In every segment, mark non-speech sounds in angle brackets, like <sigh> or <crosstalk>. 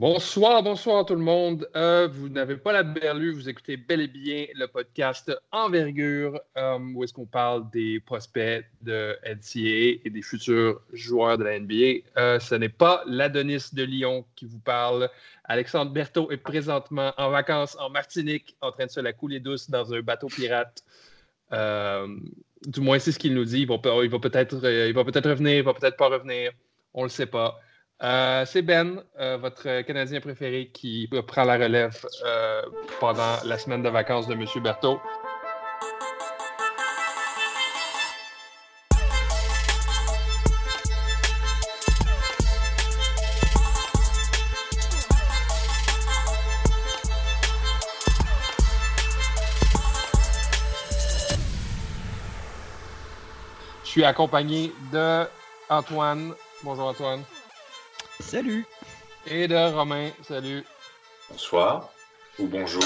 Bonsoir, bonsoir tout le monde. Euh, vous n'avez pas la berlue, vous écoutez bel et bien le podcast Envergure, euh, où est-ce qu'on parle des prospects de NCAA et des futurs joueurs de la NBA. Euh, ce n'est pas l'Adonis de Lyon qui vous parle. Alexandre Berthaud est présentement en vacances en Martinique, en train de se la couler douce dans un bateau pirate. du moins, c'est ce qu'il nous dit. Il va, peut-être peut revenir, il va peut-être pas revenir. On ne le sait pas. Euh, c'est Ben, euh, votre Canadien préféré, qui prend la relève euh, pendant la semaine de vacances de M. Berthaud. Je suis accompagné de Antoine. Bonjour Antoine. Salut. Et de Romain, salut. Bonsoir. Ou bonjour,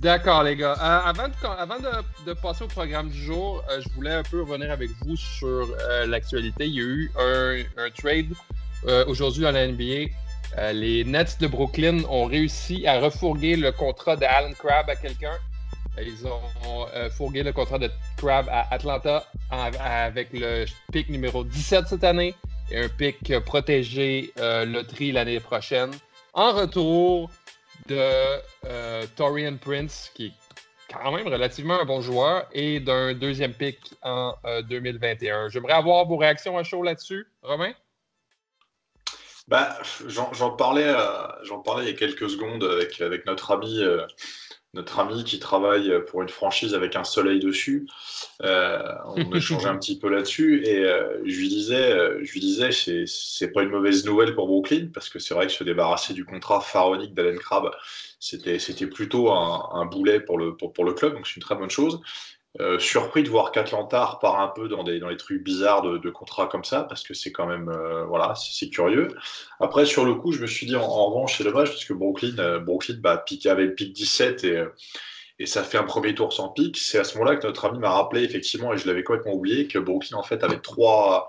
D'accord, les gars. Euh, avant, de, passer au programme du jour, euh, je voulais un peu revenir avec vous sur euh, l'actualité. Il y a eu un, trade aujourd'hui dans la NBA. les Nets de Brooklyn ont réussi à refourguer le contrat d'Alan Crabb à quelqu'un. Ils ont fourgué le contrat de Crabb à Atlanta avec le pick numéro 17 cette année un pic protégé euh, loterie l'année prochaine. En retour de euh, Torian Prince, qui est quand même relativement un bon joueur, et d'un deuxième pic en 2021. Euh, J'aimerais avoir vos réactions à chaud là-dessus. Romain? Ben, j'en parlais, parlais il y a quelques secondes avec notre ami notre ami qui travaille pour une franchise avec un soleil dessus. Euh, on échangeait un <laughs> petit peu là-dessus et euh, je lui disais, euh, je lui disais, c'est pas une mauvaise nouvelle pour Brooklyn parce que c'est vrai que se débarrasser du contrat pharaonique d'Allen Crabbe, c'était c'était plutôt un, un, boulet pour le pour, pour le club, donc c'est une très bonne chose. Euh, surpris de voir qu'Atlanta repart un peu dans, des, les trucs bizarres de, contrats comme ça, parce que c'est quand même, euh, voilà, c'est curieux. Après, sur le coup, je me suis dit, en, revanche, c'est dommage, parce que Brooklyn, euh, Brooklyn bah, pique, avait le pic 17 et, et ça fait un premier tour sans pic. C'est à ce moment-là que notre ami m'a rappelé, effectivement, et je l'avais complètement oublié, que Brooklyn, en fait, avait trois,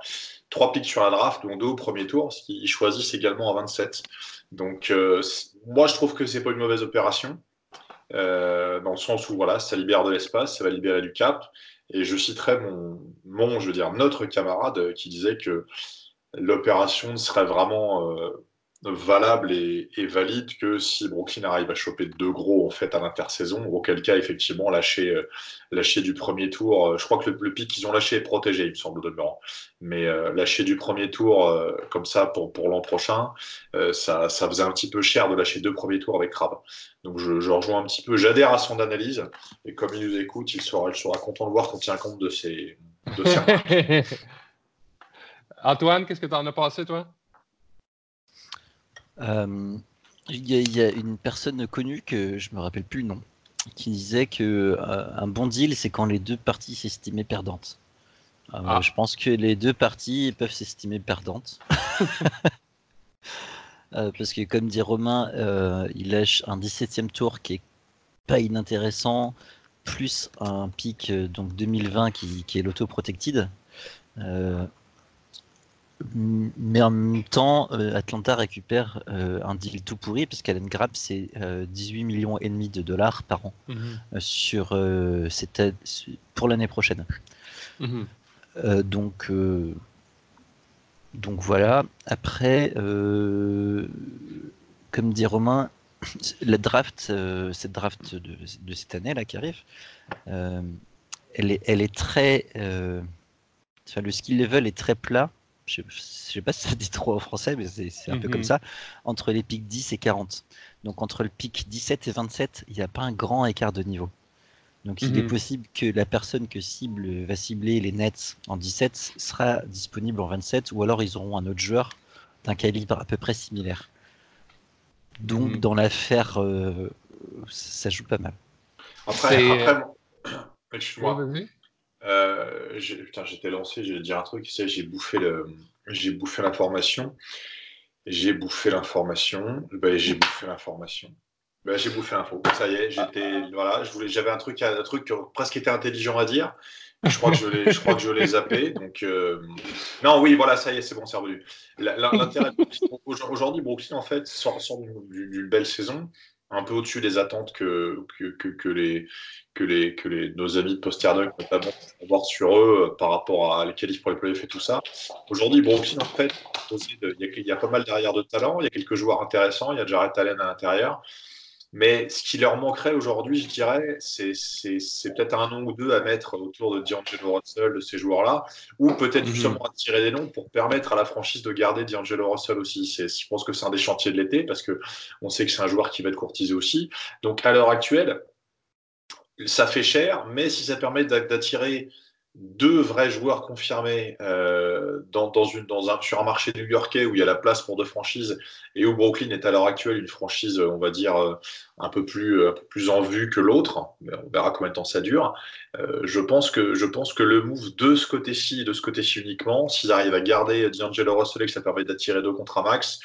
trois pics sur la draft, dont deux au premier tour, ce qu'ils choisissent également à 27. Donc, moi, je trouve que c'est pas une mauvaise opération. Euh, dans le sens où voilà, ça libère de l'espace, ça va libérer du cap. Et je citerai mon, je veux dire, notre camarade qui disait que l'opération serait vraiment euh, valable et, valide que si Brooklyn arrive à choper deux gros en fait à l'intersaison, auquel cas effectivement lâcher, euh, lâcher du premier tour. Euh, je crois que le, pic qu'ils ont lâché est protégé, il me semble demeurant. Mais euh, lâcher du premier tour comme ça pour, pour l'an prochain, ça, ça faisait un petit peu cher de lâcher deux premiers tours avec Crab. Donc je, je rejoins un petit peu, j'adhère à son analyse et comme il nous écoute, il sera, il sera content de voir qu'on tient compte de ses, de ses <laughs> Antoine, qu'est-ce que tu en as pensé toi? Euh, il y, a une personne connue que je me rappelle plus le nom qui disait que euh, un bon deal c'est quand les deux parties s'estimaient perdantes. Euh, ah. Je pense que les deux parties peuvent s'estimer perdantes. <laughs> parce que comme dit Romain, il lâche un 17e tour qui est pas inintéressant, plus un pic donc 2020 qui, qui est l'auto-protected. Mais en même temps, euh, Atlanta récupère euh, un deal tout pourri parce qu'Allen Grab c'est 18 euh, millions et demi de dollars par an mhm. sur pour l'année prochaine. Mhm. donc donc voilà. Après, comme dit Romain, <coughs> la draft, cette draft de, de, cette année là qui arrive, elle est elle est très, enfin, le skill level est très plat je ne sais pas si ça dit trop en français, mais c'est un peu comme mhm. ça, entre les pics 10 et 40. Donc entre le pic 17 et 27, il n'y a pas un grand écart de niveau. Donc il est mhm. possible que la personne que cible va cibler les Nets en 17 sera disponible en 27, ou alors ils auront un autre joueur d'un calibre à peu près similaire. Donc mhm. dans l'affaire, euh, ça joue pas mal. Après, après excuse-moi. Euh, j'étais lancé, j'allais dire un truc, j'ai bouffé le, j'ai bouffé l'information, j'ai bouffé l'information, ben, j'ai bouffé l'information. Ben, j'ai bouffé l'info. Ça y est, j'étais voilà, je voulais, j'avais un truc, un truc qui presque était intelligent à dire. Je crois que je l'ai, je crois que je l'ai zappé. Donc euh, non, oui, voilà, ça y est, c'est bon, c'est revenu. L'intérêt <laughs> aujourd'hui, Brooklyn en fait sort, sort d'une belle saison, un peu au-dessus des attentes que nos amis de Posterdunk notamment avoir sur eux euh, par rapport à les qualifs pour les playoffs et tout ça. Aujourd'hui, Brooklyn en fait, il y, a, il y a pas mal derrière de talent, il y a quelques joueurs intéressants, il y a Jared Allen à l'intérieur. Mais ce qui leur manquerait aujourd'hui, je dirais, c'est peut-être un nom ou deux à mettre autour de D'Angelo Russell, de ces joueurs-là, ou peut-être mhm. justement à tirer des noms pour permettre à la franchise de garder D'Angelo Russell aussi. Je pense que c'est un des chantiers de l'été parce qu'on sait que c'est un joueur qui va être courtisé aussi. Donc à l'heure actuelle, ça fait cher, mais si ça permet d'attirer deux vrais joueurs confirmés euh, dans, dans un, sur un marché new-yorkais où il y a la place pour deux franchises et où Brooklyn est à l'heure actuelle une franchise, on va dire, euh, un peu plus, plus en vue que l'autre. On verra combien de temps ça dure. Euh, je, pense que, je pense que le move de ce côté-ci et de ce côté-ci uniquement, s'ils arrivent à garder D'Angelo Russell que ça permet d'attirer deux contrats max,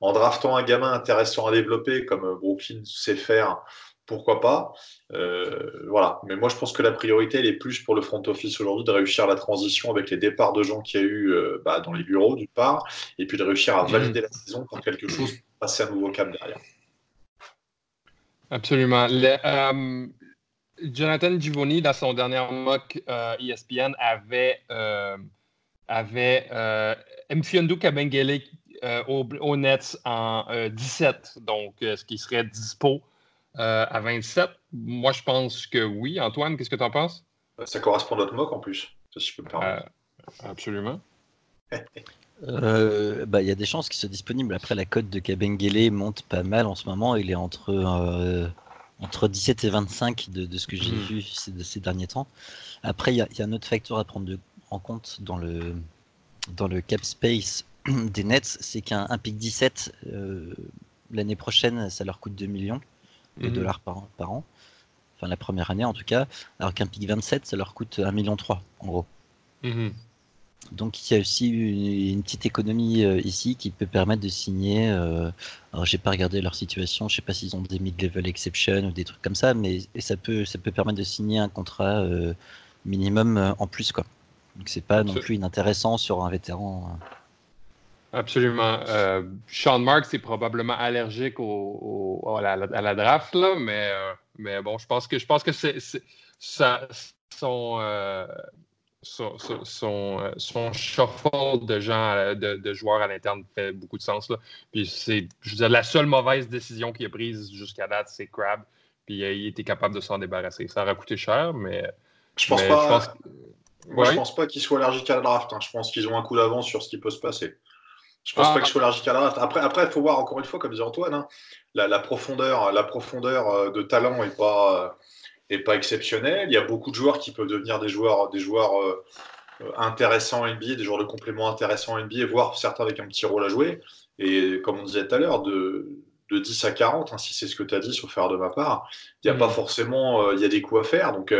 en draftant un gamin intéressant à développer comme Brooklyn sait faire pourquoi pas. Euh, voilà. Mais moi, je pense que la priorité, elle est plus pour le front office aujourd'hui de réussir la transition avec les départs de gens qu'il y a eu euh, bah, dans les bureaux, d'une part, et puis de réussir à mhm. valider la saison par quelque chose pour passer un nouveau cap derrière. Absolument. Euh, Jonathan Givoni, dans son dernier mock ESPN, e avait, avait Mfiondu Kabengele au, au, Nets en 17, donc ce qui serait dispo euh, à 27, moi, je pense que oui. Antoine, qu'est-ce que tu en penses? Ça correspond à notre mock en plus, si je peux me permettre. Euh, absolument. <laughs> Euh, bah, il y a des chances qu'il soit disponible. Après, la cote de Kabengele monte pas mal en ce moment. Il est entre, entre 17 et 25 de, ce que j'ai hmm. vu ces, ces, derniers temps. Après, il y, a un autre facteur à prendre en compte dans le, dans le cap space <clears throat> des Nets, c'est qu'un pic 17 l'année prochaine, ça leur coûte 2 millions de mhm. dollars par an, par an. Enfin, la première année en tout cas. Alors qu'un pic 27, ça leur coûte 1,3 million en gros. Mhm. Donc il y a aussi une, petite économie euh, ici qui peut permettre de signer. Euh, alors j'ai pas regardé leur situation, je sais pas s'ils ont des mid-level exception ou des trucs comme ça, mais ça peut ça peut permettre de signer un contrat euh, minimum en plus quoi. Donc c'est pas non plus inintéressant sur un vétéran. Absolument. Euh, Sean Marks est probablement allergique au, à, la, draft, là, mais, euh, mais bon, je pense que je pense que c'est, ça, son, euh, son, son, son, shuffle de gens, de, joueurs à l'interne fait beaucoup de sens. Là. Puis c'est, je veux dire, la seule mauvaise décision qu'il a prise jusqu'à date, c'est Crab. Puis il était capable de s'en débarrasser. Ça aurait coûté cher, mais. Je pense pas. Je pense, je pense pas qu'il soit allergique à la draft. Hein. Je pense qu'ils ont un coup d'avance sur ce qui peut se passer. Je pense ah. pas que je sois allergique à la draft. Après, après, il faut voir encore une fois, comme disait Antoine, hein, la, profondeur, la profondeur euh, de talent est pas euh, est pas exceptionnelle. Il y a beaucoup de joueurs qui peuvent devenir des joueurs, des joueurs euh, intéressants en NBA, des joueurs de complément intéressants en NBA, voire certains avec un petit rôle à jouer. Et comme on disait tout à l'heure, de, de 10 à 40, hein, si c'est ce que tu as dit, sauf faire de ma part, il n'y a pas mm. forcément, il y a des coups à faire. Donc,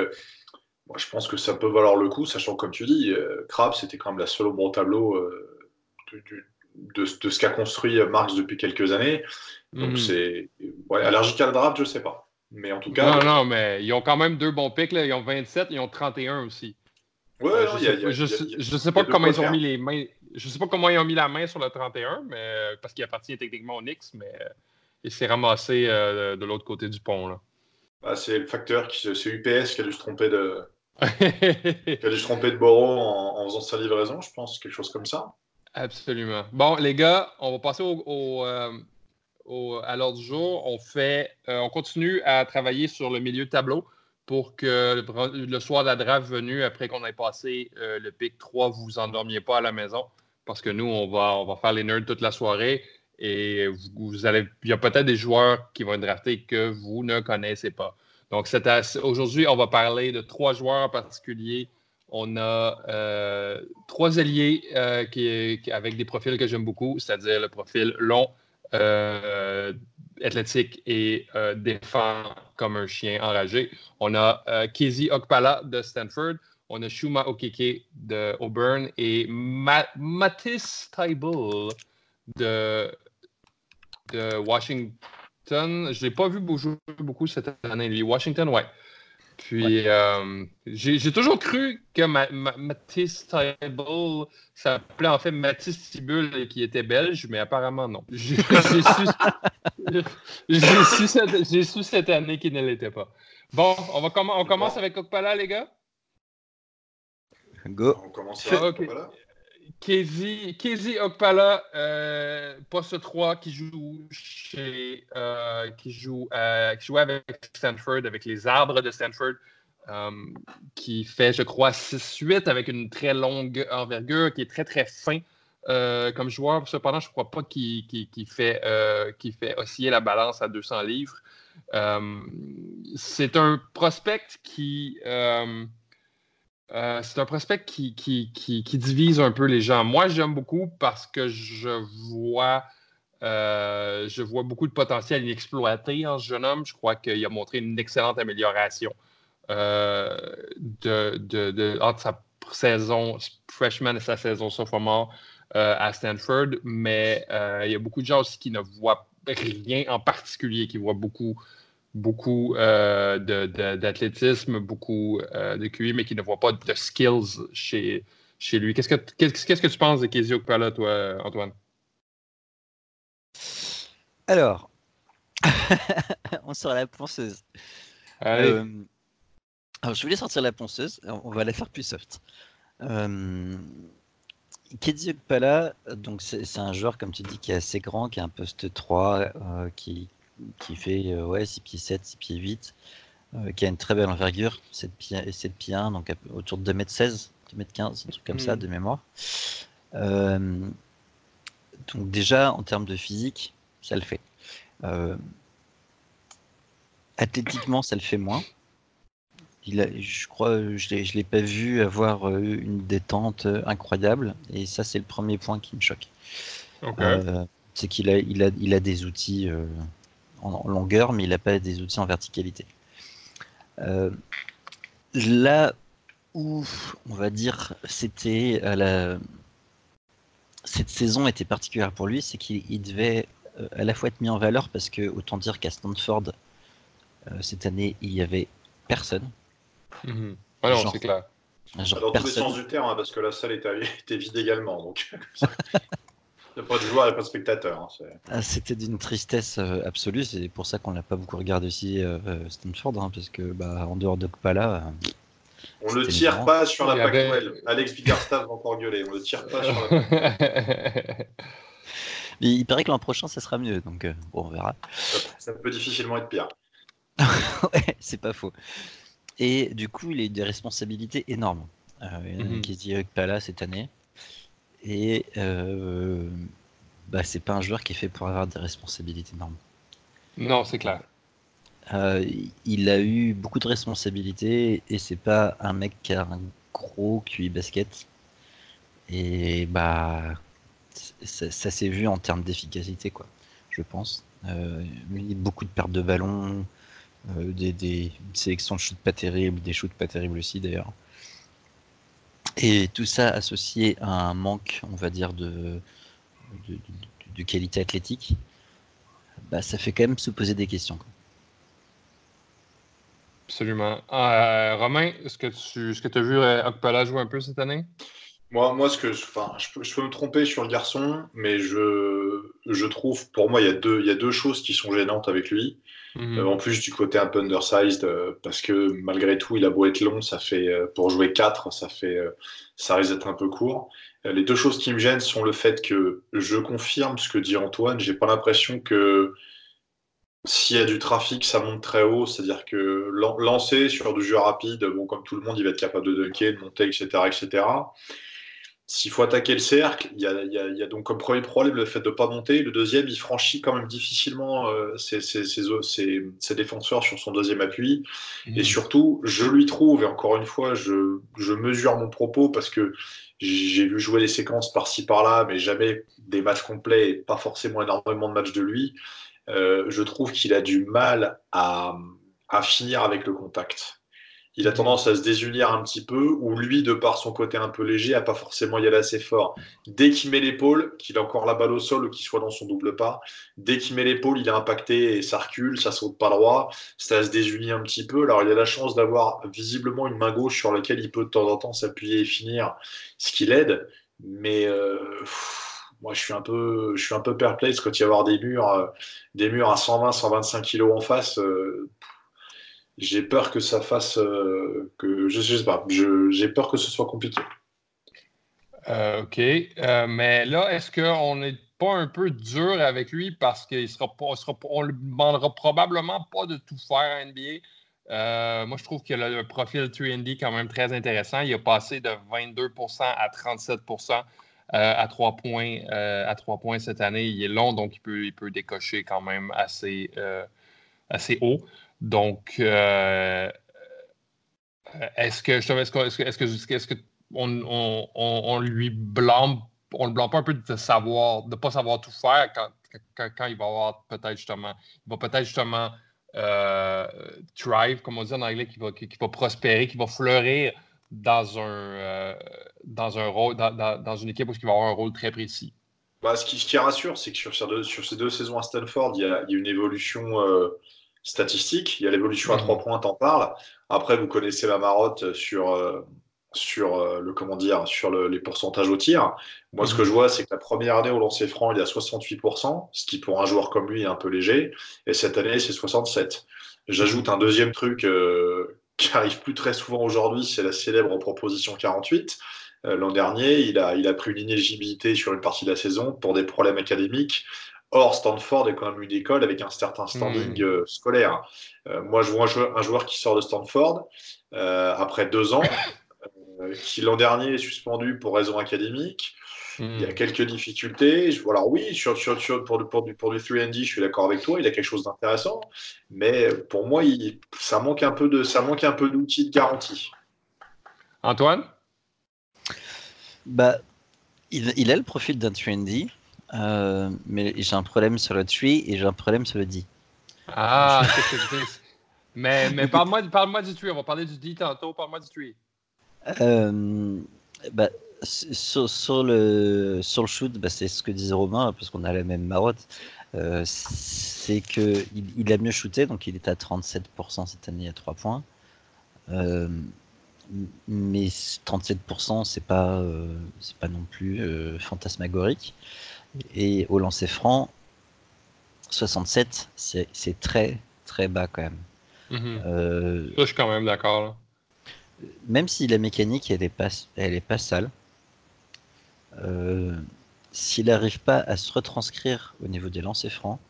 moi, je pense que ça peut valoir le coup, sachant comme tu dis, Crab, c'était quand même la seule au bon tableau du, de, ce qu'a construit Marx depuis quelques années. Donc mhm. c'est allergique à la draft, je sais pas. Mais en tout cas. Non, non, mais ils ont quand même deux bons picks. Là. Ils ont 27, ils ont 31 aussi. Ouais, je, sais, sais pas comment ils ont mis les mains. Je sais pas comment ils ont mis la main sur le 31, mais parce qu'il appartient techniquement au Knicks, mais il s'est ramassé euh, de l'autre côté du pont. Là. Bah, c'est le facteur qui c'est UPS qui a dû se tromper de. <laughs> qui a dû se tromper de en, en faisant sa livraison, je pense, quelque chose comme ça. Absolument. Bon, les gars, on va passer euh, au, à l'ordre du jour. On fait, euh, on continue à travailler sur le milieu de tableau pour que le, soir de la draft venu, après qu'on ait passé euh, le pic 3, vous vous endormiez pas à la maison. Parce que nous, on va, on va faire les nerds toute la soirée. Et vous, allez, il y a peut-être des joueurs qui vont être draftés que vous ne connaissez pas. Donc, aujourd'hui, on va parler de trois joueurs en particulier on a euh, trois alliés euh, avec des profils que j'aime beaucoup, c'est-à-dire le profil long, euh, athlétique et défend comme un chien enragé. On a Kezi Okpala de Stanford, on a Shuma Okeke de Auburn et Taibul de, Washington. Je l'ai pas vu jouer beaucoup cette année. Washington, ouais. Puis, euh, j'ai toujours cru que ma, Mathis Tibble s'appelait en fait Mathis Tibule et qu'il était belge, mais apparemment non. J'ai <laughs> su, su, cette année qu'il ne l'était pas. Bon, on, va on commence avec Okpala, les gars? Go. On commence avec Kezi, Okpala, euh, poste 3, qui joue chez, euh, qui joue, euh, qui joue avec Stanford, avec les arbres de Stanford, qui fait, je crois, 6-8 avec une très longue envergure, qui est très très fin comme joueur. Cependant, je ne crois pas qu'il fait, fait osciller la balance à 200 livres. C'est un prospect qui euh, c'est un prospect qui, divise un peu les gens. Moi, j'aime beaucoup parce que je vois, euh, je vois beaucoup de potentiel inexploité en ce jeune homme. Je crois qu'il a montré une excellente amélioration euh, de, entre sa saison freshman et sa saison sophomore à Stanford. Mais il y a beaucoup de gens aussi qui ne voient rien en particulier, qui voient beaucoup beaucoup euh, d'athlétisme, beaucoup euh, de QI, mais qui ne voit pas de skills chez, chez lui. Qu'est-ce que, qu'est-ce, que tu penses de Kézio Okpala, toi, Antoine? Alors, <laughs> on sort la ponceuse. Euh, alors, je voulais sortir la ponceuse, on va la faire plus soft. Euh, donc c'est, un joueur, comme tu dis, qui est assez grand, qui a un poste 3, qui, qui fait euh, ouais, 6 pieds 7, 6 pieds 8, euh, qui a une très belle envergure, 7 pieds, 7 pieds 1, donc autour de 2m16, 2m15, un truc comme ça mm. de mémoire. Euh, donc déjà, en termes de physique, ça le fait. athlétiquement, ça le fait moins. Il a, je crois, je ne l'ai pas vu avoir une détente incroyable, et ça, c'est le premier point qui me choque. c'est qu'il a, il a, il a des outils en, longueur, mais il n'a pas des outils en verticalité. Euh, là où, on va dire, c'était la... cette saison était particulière pour lui, c'est qu'il devait euh, à la fois être mis en valeur parce que autant dire qu'à Stanford euh, cette année il y avait personne. Mhm. Alors, c'est clair. Genre dans tous les sens du terme, hein, parce que la salle était, <laughs> était vide également. Donc... <laughs> Il n'y a pas de joueur, il n'y a pas de spectateur. Hein, ah, c'était d'une tristesse euh, absolue, c'est pour ça qu'on l'a pas beaucoup regardé aussi euh, euh, Stanford, hein, parce que bah, en dehors de Pala. on ne tire pas sur la PAC Alex Biggerstaff va encore gueuler, on ne tire pas sur la Mais il paraît que l'an prochain, ça sera mieux, donc bon, on verra. Ça, peut difficilement être pire. <laughs> ouais, c'est pas faux. Et du coup, il a eu des responsabilités énormes. Euh, mm -hmm. qui dit Pala cette année. Et euh, bah, c'est pas un joueur qui est fait pour avoir des responsabilités énormes. Non, c'est clair. Euh, il a eu beaucoup de responsabilités et c'est pas un mec qui a un gros QI basket. Et bah, ça, s'est vu en termes d'efficacité, quoi, je pense. Euh, beaucoup de pertes de ballon, euh, des, des, sélections de shoots pas terribles, des shoots pas terribles aussi d'ailleurs. Et tout ça associé à un manque, on va dire, de, de, qualité athlétique, bah, ça fait quand même se poser des questions. Absolument. Euh, Romain, est-ce que tu ce que as vu euh, Okpala jouer un peu cette année? Moi, moi ce que, enfin, je, peux, je peux me tromper sur le garçon, mais je, je trouve, pour moi, il y, a deux, il y a deux choses qui sont gênantes avec lui. Mhm. Euh, en plus du côté un peu undersized, euh, parce que malgré tout, il a beau être long, ça fait euh, pour jouer 4, ça fait ça risque d'être un peu court. les deux choses qui me gênent sont le fait que je confirme ce que dit Antoine, j'ai pas l'impression que s'il y a du trafic, ça monte très haut, c'est-à-dire que lancer sur du jeu rapide, bon, comme tout le monde, il va être capable de dunker, de monter, etc., etc s'il faut attaquer le cercle, il y, a, donc comme premier problème le fait de ne pas monter. Le deuxième, il franchit quand même difficilement euh, ses, défenseurs sur son deuxième appui. Et mmh. surtout, je lui trouve, et encore une fois, je, mesure mon propos parce que j'ai vu jouer des séquences par-ci par-là, mais jamais des matchs complets et pas forcément énormément de matchs de lui. Euh, je trouve qu'il a du mal à, à finir avec le contact il a tendance à se désunir un petit peu, ou lui, de par son côté un peu léger, a pas forcément y aller assez fort. Dès qu'il met l'épaule, qu'il a encore la balle au sol ou qu'il soit dans son double pas, dès qu'il met l'épaule, il est impacté et ça recule, ça saute pas droit, ça se désunit un petit peu. Alors il a la chance d'avoir visiblement une main gauche sur laquelle il peut de temps en temps s'appuyer et finir, ce qui l'aide. Mais euh, moi, je suis un peu, je suis un peu perplexe quand il y a des murs, euh, des murs à 120, 125 kilos en face. Euh, j'ai peur que ça fasse, euh, que je, sais pas, j'ai peur que ce soit compliqué. ok, mais là, est-ce qu'on n'est pas un peu dur avec lui parce qu'il sera pas, sera, on ne lui demandera probablement pas de tout faire à NBA. moi, je trouve qu'il a le profil 3D quand même très intéressant. Il a passé de 22% à 37 euh, à, points, euh, à trois points cette année. Il est long, donc il peut, il peut décocher quand même assez, euh, assez haut. Donc, est-ce que, est-ce que, est-ce que, est-ce que on, on, on, lui blâme, on le blâme pas un peu de savoir, de pas savoir tout faire quand, quand, quand il va avoir peut-être justement, il va peut-être justement thrive, comme on dit en anglais, qui va, qui, va prospérer, qui va fleurir dans un, euh, dans un rôle, dans, dans, une équipe où il va avoir un rôle très précis. Bah, ce, qui, ce qui rassure, c'est que sur ces, deux, sur ces deux saisons à Stanford, il y a, il y a une évolution euh, statistique. Il y a l'évolution à mhm. trois points, t'en parles. Après, vous connaissez la marotte sur, euh, sur le comment dire, sur le, les pourcentages au tir. Moi, ce que mhm. je vois, c'est que la première année au lancer franc, il y a 68%, ce qui pour un joueur comme lui est un peu léger. Et cette année, c'est 67%. J'ajoute un deuxième truc <laughs> qui arrive plus très souvent aujourd'hui, c'est la célèbre proposition 48. Euh, l'an dernier, il a, il a pris une inéligibilité sur une partie de la saison pour des problèmes académiques. Or, Stanford est quand même une école avec un certain standing hmm. euh, scolaire. Euh, moi, je vois un joueur, un joueur, qui sort de Stanford après deux ans, <laughs> qui l'an dernier est suspendu pour raison académique, il y a hmm. quelques difficultés. Je, alors oui, sur, sur, sur, pour, pour, du, pour du 3D, je suis d'accord avec toi, il a quelque chose d'intéressant. Mais pour moi, il, ça manque un peu de, ça manque un peu d'outils de garantie. Antoine? Bah, il, il, a le profil d'un 3D, euh, mais j'ai un problème sur le tree et j'ai un problème sur le D. Ah, <laughs> mais, mais parle-moi parle du tree, on va parler du D tantôt, parle-moi du tree. Euh, bah, sur, le, sur le shoot, bah, c'est ce que disait Romain, parce qu'on a la même marotte. Euh, c'est qu'il il a mieux shooté, donc il est à 37% cette année à 3 points. Euh, mais 37%, c'est pas, euh, c'est pas non plus fantasmagorique. Et au lancer franc, 67, c'est très très bas quand même. Mm-hmm. je suis quand même d'accord. Même si la mécanique elle est pas, elle est pas sale, euh, s'il n'arrive pas à se retranscrire au niveau des lancers francs,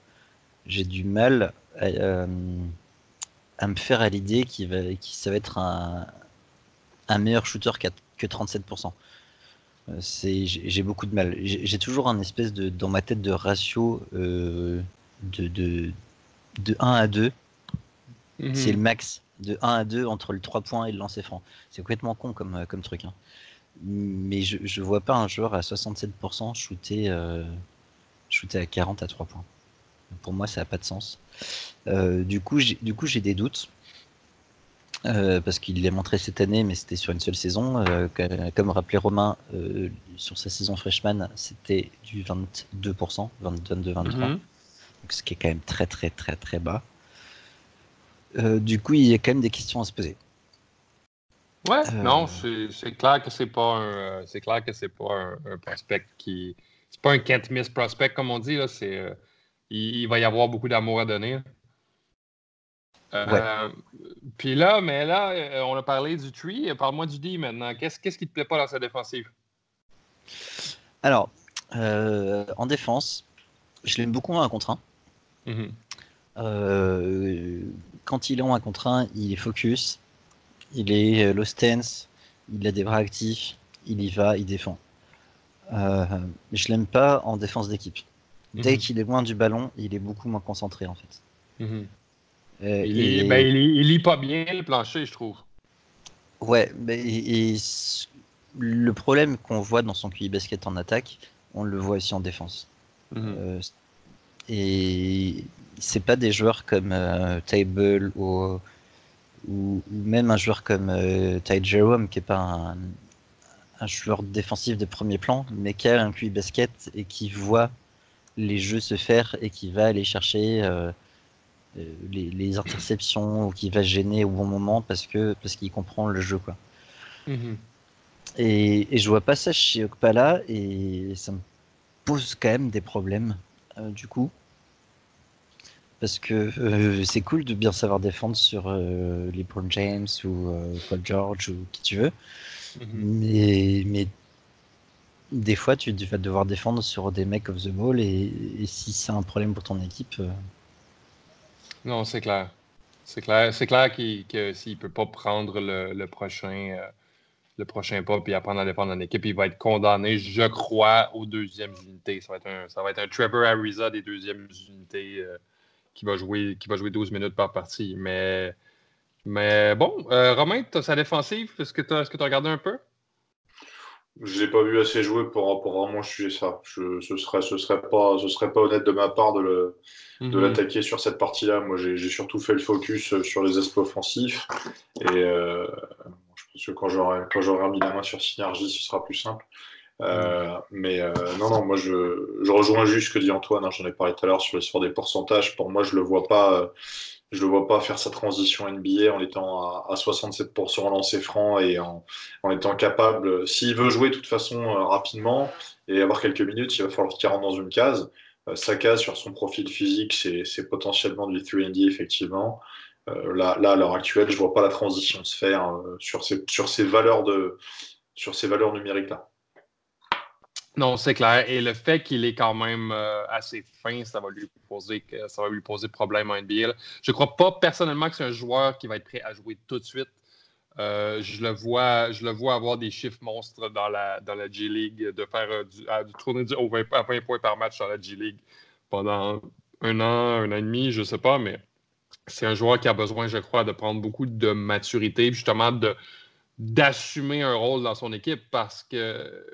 j'ai du mal à, euh, me faire à l'idée qu'il va, ça va être un, meilleur shooter que 37%. Euh, j'ai beaucoup de mal. J'ai toujours un espèce de dans ma tête de ratio de, de, 1 à 2. Mhm. C'est le max de 1 à 2 entre le 3 points et le lancer franc. C'est complètement con comme, comme truc. Hein mais je ne vois pas un joueur à 67% shooter, euh, shooter à 40 à 3 points. Pour moi, ça n'a pas de sens. Euh, du coup, j'ai des doutes. Euh, parce qu'il l'a montré cette année, mais c'était sur une seule saison. comme rappelait Romain, sur sa saison freshman, c'était du 22%, 22-23%. Mhm. Donc, ce qui est quand même très, très, très, très bas. du coup, il y a quand même des questions à se poser. Ouais, euh, non, c'est clair que c'est pas un euh, c'est clair que c'est pas un, prospect qui c'est pas un can't miss prospect comme on dit là, c'est euh, il, va y avoir beaucoup d'amour à donner. Puis là, mais là, on a parlé du tree. Parle-moi du D maintenant. Qu'est-ce qui te plaît pas dans sa défensive? Alors, en défense, je l'aime beaucoup en 1 contre 1. Mm-hmm. quand il est en 1 contre 1, il est focus, il est euh, low stance, il a des bras actifs, il y va, il défend. Euh, je l'aime pas en défense d'équipe. Dès mhm. qu'il est loin du ballon, il est beaucoup moins concentré en fait. Mhm. Euh, il, ben, lit pas bien le plancher, je trouve. Ouais, mais le problème qu'on voit dans son QI basket en attaque, on le voit aussi en défense. Mhm. Euh, et c'est pas des joueurs comme Table ou ou, même un joueur comme euh, Ty Jerome, qui n'est pas un, un, joueur défensif de premier plan, mais qui a un QI basket et qui voit les jeux se faire et qui va aller chercher euh, euh, les, interceptions ou qui va gêner au bon moment parce que parce qu'il comprend le jeu quoi. Mm-hmm. et, et, je vois pas ça chez Okpala et ça me pose quand même des problèmes du coup parce que euh, c'est cool de bien savoir défendre sur euh, LeBron James ou euh, Paul George ou qui tu veux. Mhm. mais, mais des fois, tu vas devoir défendre sur des mecs of the ball et, si c'est un problème pour ton équipe. Non, c'est clair. C'est clair, c'est clair que s'il ne peut pas prendre le, prochain, le prochain pas et apprendre à défendre en équipe, il va être condamné, je crois, aux deuxièmes unités. Ça va être un, ça va être un Trevor Ariza des deuxièmes unités qui va jouer, qui va jouer 12 minutes par partie. Mais, mais bon, euh, Romain, tu as sa défensive? Est-ce que tu as, regardé un peu? Je l'ai pas vu assez jouer pour, pour vraiment juger ça. Je, ce serait, ce serait, pas, ce serait pas honnête de ma part de, le, de mhm. l'attaquer sur cette partie-là. Moi, j'ai, surtout fait le focus sur les aspects offensifs. Et euh, je pense que quand j'aurai, quand j'aurai mis la main sur Synergie, ce sera plus simple. Euh, mais euh, non, non, moi je, je, rejoins juste ce que dit Antoine. Hein, J'en ai parlé tout à l'heure sur, sur des pourcentages. Pour moi, je le vois pas. Euh, je le vois pas faire sa transition NBA en étant à, à 67% en lancer franc et en, étant capable. S'il veut jouer de toute façon rapidement et avoir quelques minutes, il va falloir qu'il rentre dans une case. sa case sur son profil physique, c'est potentiellement du 3D effectivement. là, là, à l'heure actuelle, je vois pas la transition se faire sur, ces, sur valeurs sur ces valeurs numériques là. Non, c'est clair. Et le fait qu'il est quand même euh, assez fin, ça va lui poser ça va lui poser problème en NBA. Je ne crois pas personnellement que c'est un joueur qui va être prêt à jouer tout de suite. Euh, je, le vois, je le vois avoir des chiffres monstres dans la, dans la G-League, de faire euh, du, à, tourner du, au 20, à 20 points par match dans la G-League pendant un an, un an et demi, je ne sais pas, mais c'est un joueur qui a besoin, je crois, de prendre beaucoup de maturité, justement de d'assumer un rôle dans son équipe parce que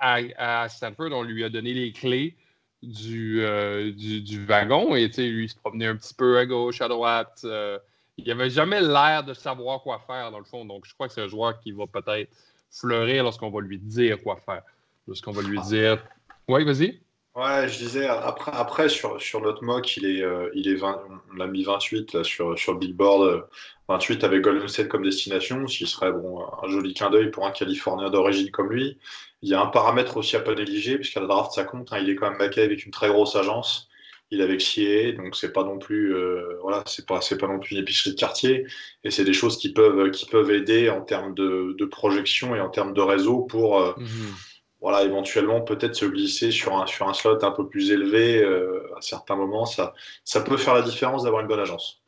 à, Stanford, on lui a donné les clés du, euh, du, wagon et lui, il se promenait un petit peu à gauche, à droite. Euh, il n'avait jamais l'air de savoir quoi faire, dans le fond. Donc, je crois que c'est un joueur qui va peut-être fleurir lorsqu'on va lui dire quoi faire. Lorsqu'on va lui dire. Oui, vas-y. Ouais, je disais, après, après sur, sur notre mock, il est, euh, il est 20, on l'a mis 28 là, sur, sur Billboard, 28 avec Golden State comme destination, ce qui serait bon, un joli clin d'œil pour un Californien d'origine comme lui. Il y a un paramètre aussi à pas négliger, puisqu'à la draft, ça compte. Hein. il est quand même backé avec une très grosse agence. Il est avec CIE, donc c'est pas non plus, euh, voilà, c'est pas, c'est pas non plus une épicerie de quartier. Et c'est des choses qui peuvent, qui peuvent aider en termes de, de projection et en termes de réseau pour, euh, mhm. Voilà, éventuellement peut-être se glisser sur un, sur un slot un peu plus élevé euh, à certains moments. Ça, ça peut faire la différence d'avoir une bonne agence.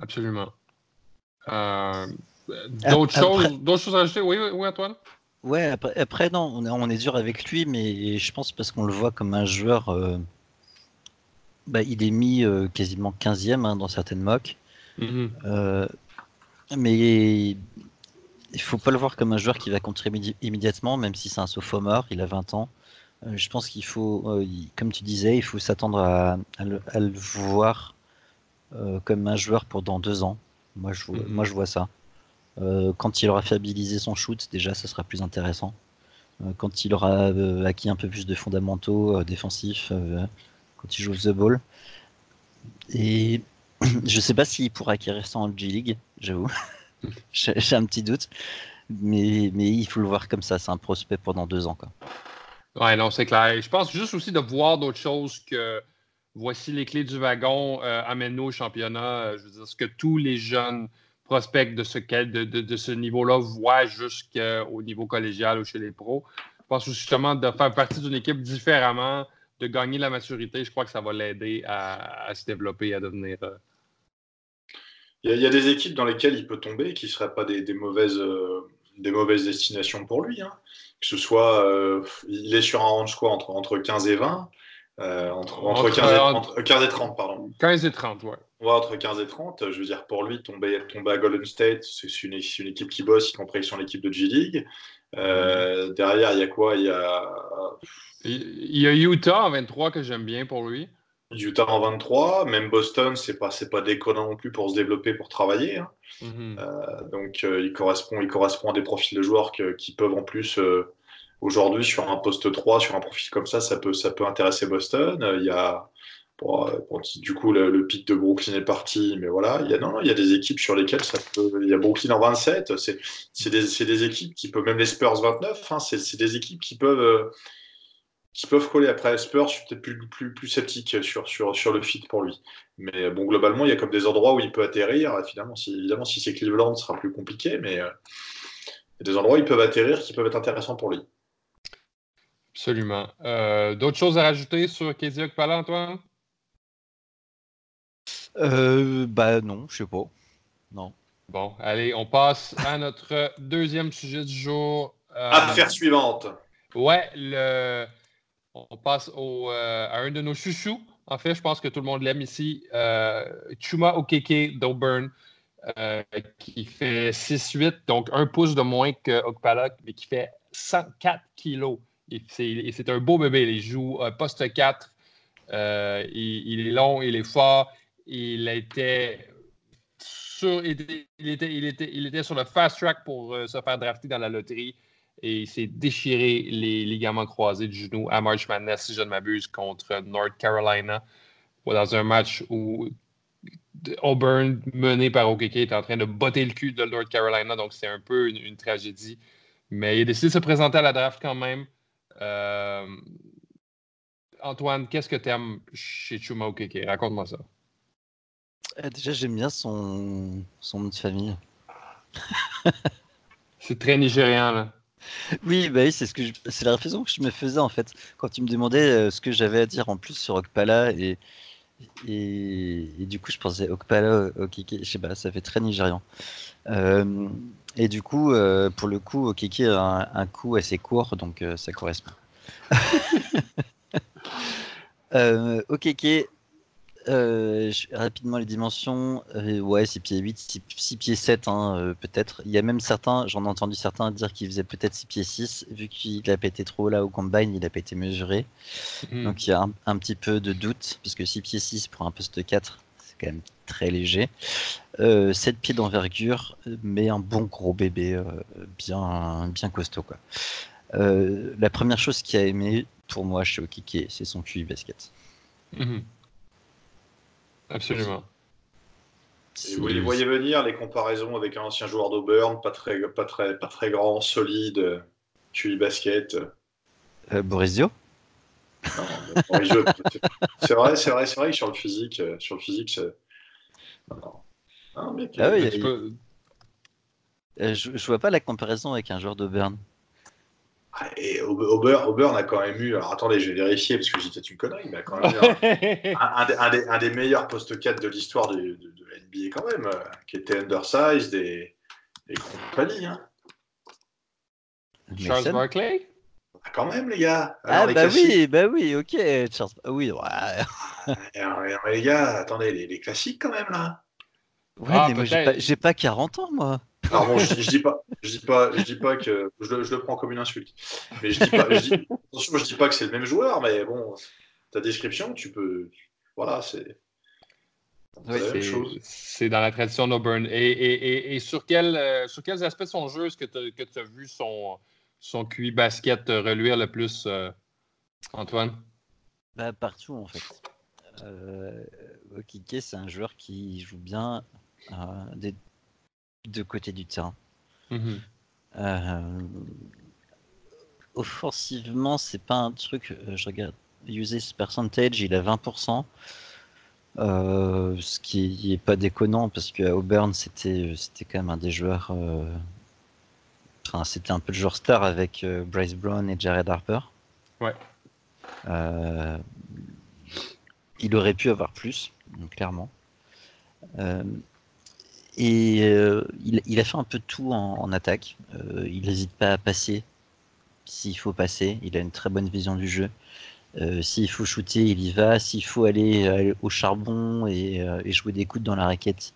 Absolument. d'autres choses, d'autres choses à ajouter, oui, oui, Antoine? Ouais, après, non, on est, on est, dur avec lui, mais je pense parce qu'on le voit comme un joueur. Euh, bah, il est mis euh, quasiment 15e hein, dans certaines mocks. Mm-hmm. Euh, mais il faut pas le voir comme un joueur qui va contribuer immédiatement, même si c'est un sophomore, il a 20 ans. je pense qu'il faut, comme tu disais, il faut s'attendre à, le, voir comme un joueur pour dans deux ans. Moi, je, moi, je vois ça. Euh, quand il aura fiabilisé son shoot, déjà, ça sera plus intéressant. Euh, quand il aura euh, acquis un peu plus de fondamentaux défensifs, quand il joue the ball. Et <clears throat> je sais pas s'il pourra acquérir ça en G-League, j'avoue. <laughs> <laughs> J'ai un petit doute. Mais, il faut le voir comme ça, c'est un prospect pendant deux ans. Quoi. Ouais, non, c'est clair. Je pense juste aussi de voir d'autres choses que voici les clés du wagon, amène-nous au championnat. je veux dire, ce que tous les jeunes prospect de ce, niveau-là voit jusqu'au niveau collégial ou chez les pros. Je pense justement de faire partie d'une équipe différemment, de gagner la maturité, je crois que ça va l'aider à, se développer, à devenir. Euh, il, y a, des équipes dans lesquelles il peut tomber qui ne seraient pas des, mauvaises, euh, des mauvaises destinations pour lui. Hein. Que ce soit, euh, il est sur un range quoi, entre, entre 15 et 20. entre, entre, 15 et, entre, 15 et 30, pardon. 15 et 30, ouais entre 15 et 30, je veux dire, pour lui, tomber, tomber à Golden State, c'est une, une, équipe qui bosse, y compris sur l'équipe de G-League. Euh, derrière, il y a quoi? Il y a... il y a Utah en 23 que j'aime bien pour lui. Utah en 23, même Boston, c'est pas c'est pas déconnant non plus pour se développer, pour travailler. Hein. Mhm. Euh, donc euh, il correspond il correspond à des profils de joueurs que- qui peuvent en plus euh, aujourd'hui sur un poste 3, sur un profil comme ça, ça peut ça peut intéresser Boston. Il y a bon, bon, du coup le, le pic de Brooklyn est parti, mais voilà, il y a non, non, il y a des équipes sur lesquelles ça peut. Il y a Brooklyn en 27, c'est c'est des, c'est des équipes qui peuvent même les Spurs 29, hein, c'est c'est des équipes qui peuvent qui peuvent coller. Après, Spurs, je suis peut-être plus, plus, plus sceptique sur, sur, sur le fit pour lui. Mais bon, globalement, il y a comme des endroits où il peut atterrir. Évidemment, si, évidemment, si c'est Cleveland, ce sera plus compliqué, mais euh, il y a des endroits où ils peuvent atterrir qui peuvent être intéressants pour lui. Absolument. Euh, D'autres choses à rajouter sur KZ Okpala, Antoine? Euh, bah non, je sais pas. Non. Bon, allez, on passe à notre deuxième sujet du jour. Euh, Affaire suivante. Ouais, le... on passe euh, à un de nos chouchous. En fait, je pense que tout le monde l'aime ici. Euh, Chuma Okeke d'Auburn, euh, qui fait 6-8, donc un pouce de moins que mais qui fait 104 kilos. Et c'est un beau bébé. Il joue poste 4. Euh, il, est long, il est fort. Il était sur, il était, il était, il était, il était sur le fast track pour se faire drafter dans la loterie et il s'est déchiré les ligaments croisés du genou à March Madness, si je ne m'abuse, contre North Carolina, dans un match où Auburn, mené par Okeke, est en train de botter le cul de North Carolina, donc c'est un peu une, une tragédie. Mais il a décidé de se présenter à la draft quand même. Euh, Antoine, qu'est-ce que tu aimes chez Chuma Okeke? Raconte-moi ça. Euh, déjà, j'aime bien son, son nom de famille. C'est très nigérian, là. Oui, bah oui, c'est ce que c'est la réflexion que je me faisais en fait quand tu me demandais euh, ce que j'avais à dire en plus sur Okpala et, et, du coup je pensais Okpala, Okeke, je sais pas, ça fait très nigérian. Euh, et du coup, euh, pour le coup, Okeke a un, un coup assez court, donc euh, ça correspond. <laughs> euh, Okeke, euh, rapidement les dimensions, euh, ouais, 6 pieds 8, 6, pieds 7 hein, euh, peut-être. Il y a même certains, j'en ai entendu certains dire qu'il faisait peut-être 6 pieds 6, vu qu'il a pas été trop là au combine, il a pas été mesuré. Mhm. Donc il y a un, un petit peu de doute, puisque 6 pieds 6 pour un poste 4, c'est quand même très léger. Euh, 7 pieds d'envergure, mais un bon gros bébé, euh, bien, bien costaud. Quoi. Euh, la première chose qu'il a aimé pour moi chez Okike, c'est son QI basket. Mhm. Absolument. Et vous les voyez venir, les comparaisons avec un ancien joueur d'Auburn, pas très, pas, très, pas très grand, solide, QI basket. Euh, Boris Dio? C'est vrai, c'est vrai, c'est vrai que sur le physique, euh, sur le physique, c'est. Non, non. Non, mais Ah oui, Euh, je, je vois pas la comparaison avec un joueur d'Auburn. Ah, Et Aub- Auburn, Auburn a quand même eu. Alors attendez, je vais vérifier parce que j'ai peut-être une connerie, mais a quand même eu un, <laughs> un- un des, un meilleurs postes 4 de l'histoire de, de, NBA quand même, euh, qui était undersized et, et compagnie. Hein. Charles Barkley? Ah, Quand même, les gars. Ah les bah classiques- oui, bah oui, ok. Charles... ah Oui, ouais. <laughs> Alors, alors, les gars, attendez, les, les classiques quand même là. Ouais, Ah, mais moi j'ai pas, j'ai pas 40 ans moi. Alors bon, je, je dis pas, je dis pas, je dis pas que je, le- je le prends comme une insulte. Mais je dis pas, je dis, attention, je dis pas que c'est le même joueur, mais bon, ta description, tu peux, voilà, c'est Oui, c'est la même C'est- chose. C'est dans la tradition d'Auburn. Et, et, et, et sur, quel, euh, sur quels aspects de son jeu est-ce que tu as vu son, son QI basket euh, reluire le plus, euh, Antoine? Bah partout en fait. Euh, Okike c'est un joueur qui joue bien euh, des deux côtés du terrain. Mhm. Euh, offensivement, c'est pas un truc. euh, je regarde usage percentage, il a 20%. euh, ce qui est pas déconnant parce qu'à Auburn c'était quand même un des joueurs. euh, Enfin, c'était un peu le joueur star avec Bryce Brown et Jared Harper. Ouais. Il aurait pu avoir plus, clairement. Et euh, il, a fait un peu tout en, attaque. Euh, il n'hésite pas à passer s'il faut passer. Il a une très bonne vision du jeu. Euh, s'il faut shooter, il y va. S'il faut aller, au charbon et, jouer des coudes dans la raquette,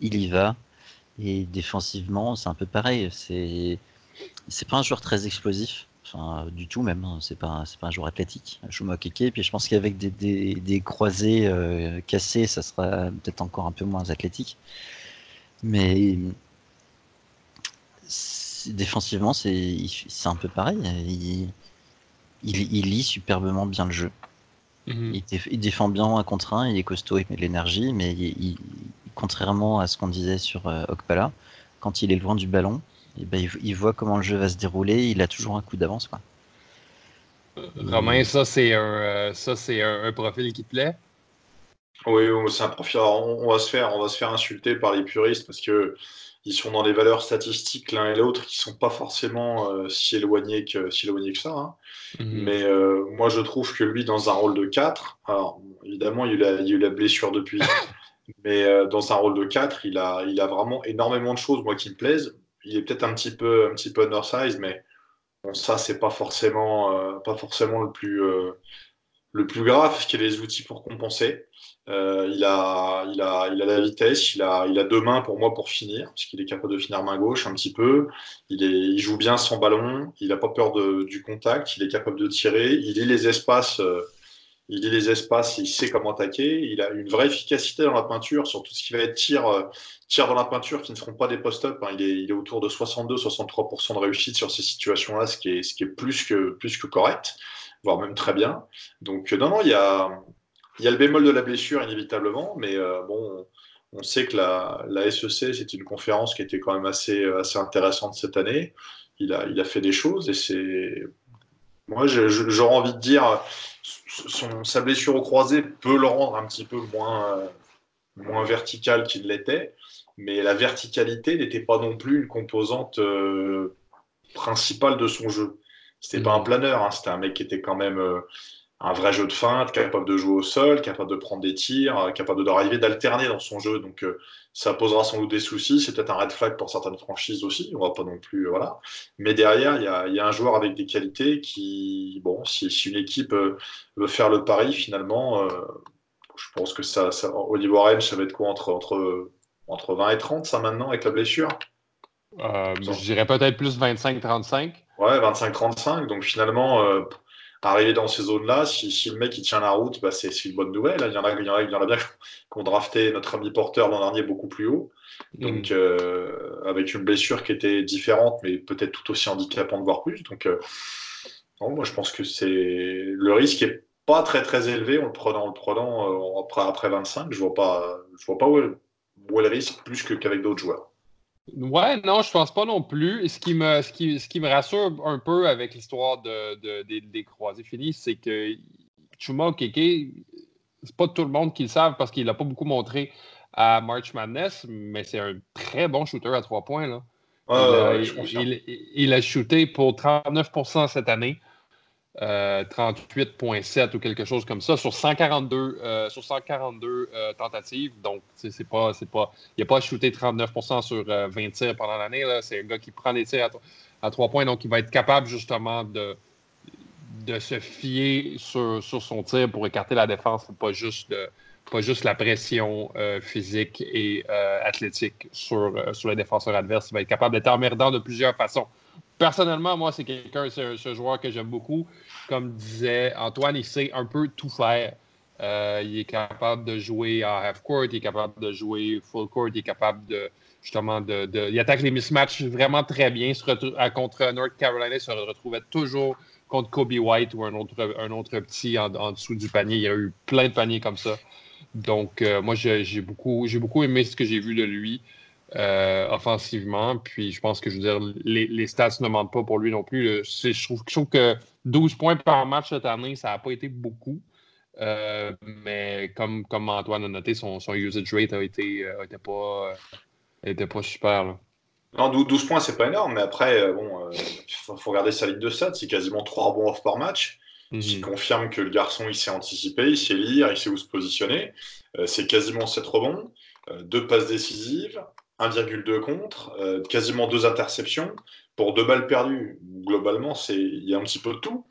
il y va. Et défensivement, c'est un peu pareil. C'est c'est pas un joueur très explosif. Enfin, du tout même. Hein. C'est pas, pas un joueur athlétique. Keke. Puis je pense qu'avec des, des, croisés cassés, ça sera peut-être encore un peu moins athlétique. Mais défensivement, c'est, un peu pareil. Il, il, lit superbement bien le jeu. Mhm. Il, défend bien un contre un, il est costaud, il met de l'énergie, mais contrairement à ce qu'on disait sur euh, Okpala, quand il est loin du ballon, et eh ben, il, voit comment le jeu va se dérouler, il a toujours un coup d'avance. Euh, Romain, ça c'est un, euh, ça c'est un, profil qui te plaît? Oui, c'est un profil. on, va se faire, on va se faire insulter par les puristes parce que ils sont dans des valeurs statistiques l'un et l'autre qui sont pas forcément euh, si éloignées que si éloignées que ça. Hein. Mhm. Mais moi, je trouve que lui, dans un rôle de 4, alors évidemment, il a, il a eu la blessure depuis. <laughs> mais dans un rôle de 4, il a, il a vraiment énormément de choses, moi, qui me plaisent il est peut-être un petit peu un petit peu undersized, mais bon, ça c'est pas forcément euh, pas forcément le plus euh, le plus grave, qu'il a les outils pour compenser. Euh, il, a, il, a, il a la vitesse, il a, il a deux mains pour moi pour finir, parce qu'il est capable de finir main gauche un petit peu. Il, est, il joue bien son ballon, il n'a pas peur de, du contact, il est capable de tirer, il lit les espaces il lit les espaces, il sait comment attaquer, il a une vraie efficacité dans la peinture sur tout ce qui va être tir, euh, tir dans la peinture qui ne feront pas des post-up. Hein. Il, est, il, est, autour de 62-63% de réussite sur ces situations-là, ce qui est, ce qui est plus, que, plus que correct, voire même très bien. Donc, euh, non, non, il y a, y a le bémol de la blessure, inévitablement, mais euh, bon, on sait que la, la SEC, c'est une conférence qui était quand même assez, assez intéressante cette année. Il a, il a fait des choses et c'est. Moi, j'aurais envie de dire son, sa blessure au croisé peut le rendre un petit peu moins, euh, moins vertical qu'il l'était, mais la verticalité n'était pas non plus une composante euh, principale de son jeu. C'était pas un planeur, hein, c'était un mec qui était quand même euh, un vrai jeu de feinte, capable de jouer au sol, capable de prendre des tirs, euh, capable d'arriver d'alterner dans son jeu. Donc euh, ça posera sans doute des soucis. C'est peut-être un red flag pour certaines franchises aussi. On va pas non plus voilà. Mais derrière, il y a, un joueur avec des qualités qui, bon, si, une équipe euh, veut faire le pari, finalement, je pense que ça, ça Oliver Warren, ça va être quoi entre entre entre 20 et 30 ça maintenant avec la blessure? je dirais peut-être plus 25-35. Ouais, 25-35. Donc finalement, arriver dans ces zones-là, si, si, le mec il tient la route, bah, c'est une bonne nouvelle. Il y en a, il y en a, il y en a bien <laughs> qui ont drafté notre ami Porter l'an dernier beaucoup plus haut. Donc, mm. euh, avec une blessure qui était différente, mais peut-être tout aussi handicapante, voire plus. Donc, euh, moi, je pense que c'est le risque est pas très très élevé en le prenant, en le prenant euh, après, après 25. Je vois pas, je vois pas où est, où est le risque plus qu'avec d'autres joueurs. Ouais, non, je pense pas non plus. Ce qui me, ce qui, ce qui me rassure un peu avec l'histoire de, de, des, croisés finis, c'est que Chuma Keke, c'est pas tout le monde qui le savent parce qu'il l'a pas beaucoup montré à March Madness, mais c'est un très bon shooter à trois points. Là. il, il, a shooté pour 39% cette année. 38.7 euh, ou quelque chose comme ça sur 142, euh, sur 142 euh, tentatives. Donc, c'est pas, c'est pas, il n'a pas shooté 39% sur 20 tirs pendant l'année. C'est un gars qui prend des tirs à, trois points, donc il va être capable justement de, de se fier sur, sur son tir pour écarter la défense, pas juste pas juste la pression physique et athlétique sur, sur les défenseurs adverses. Il va être capable d'être emmerdant de plusieurs façons personnellement, moi, c'est quelqu'un, c'est ce joueur que j'aime beaucoup. Comme disait Antoine, il sait un peu tout faire. Euh, il est capable de jouer en half court, il est capable de jouer full court, il est capable de justement de, il attaque les mismatchs vraiment très bien. contre North Carolina, il se retrouvait toujours contre Kobe White ou un autre, petit en, dessous du panier. Il y a eu plein de paniers comme ça. Donc, euh, moi, j'ai beaucoup aimé ce que j'ai vu de lui. Euh, offensivement. Puis je pense que je veux dire, les, les stats ne mentent pas pour lui non plus. Je trouve, je trouve, que 12 points par match cette année, ça n'a pas été beaucoup. Euh, mais comme, comme Antoine a noté, son, son usage rate a été, euh, pas, était pas super. Là. Non, 12 points, c'est pas énorme, mais après, bon, il faut, regarder sa ligne de stats. C'est quasiment 3 bons off par match. Ce qui mhm. confirme que le garçon, il s'est anticipé, il sait lire, il sait où se positionner. c'est quasiment 7 rebonds, 2 passes décisives, 1,2 contre, euh, quasiment deux interceptions pour deux balles perdues. Globalement, il y a un petit peu de tout.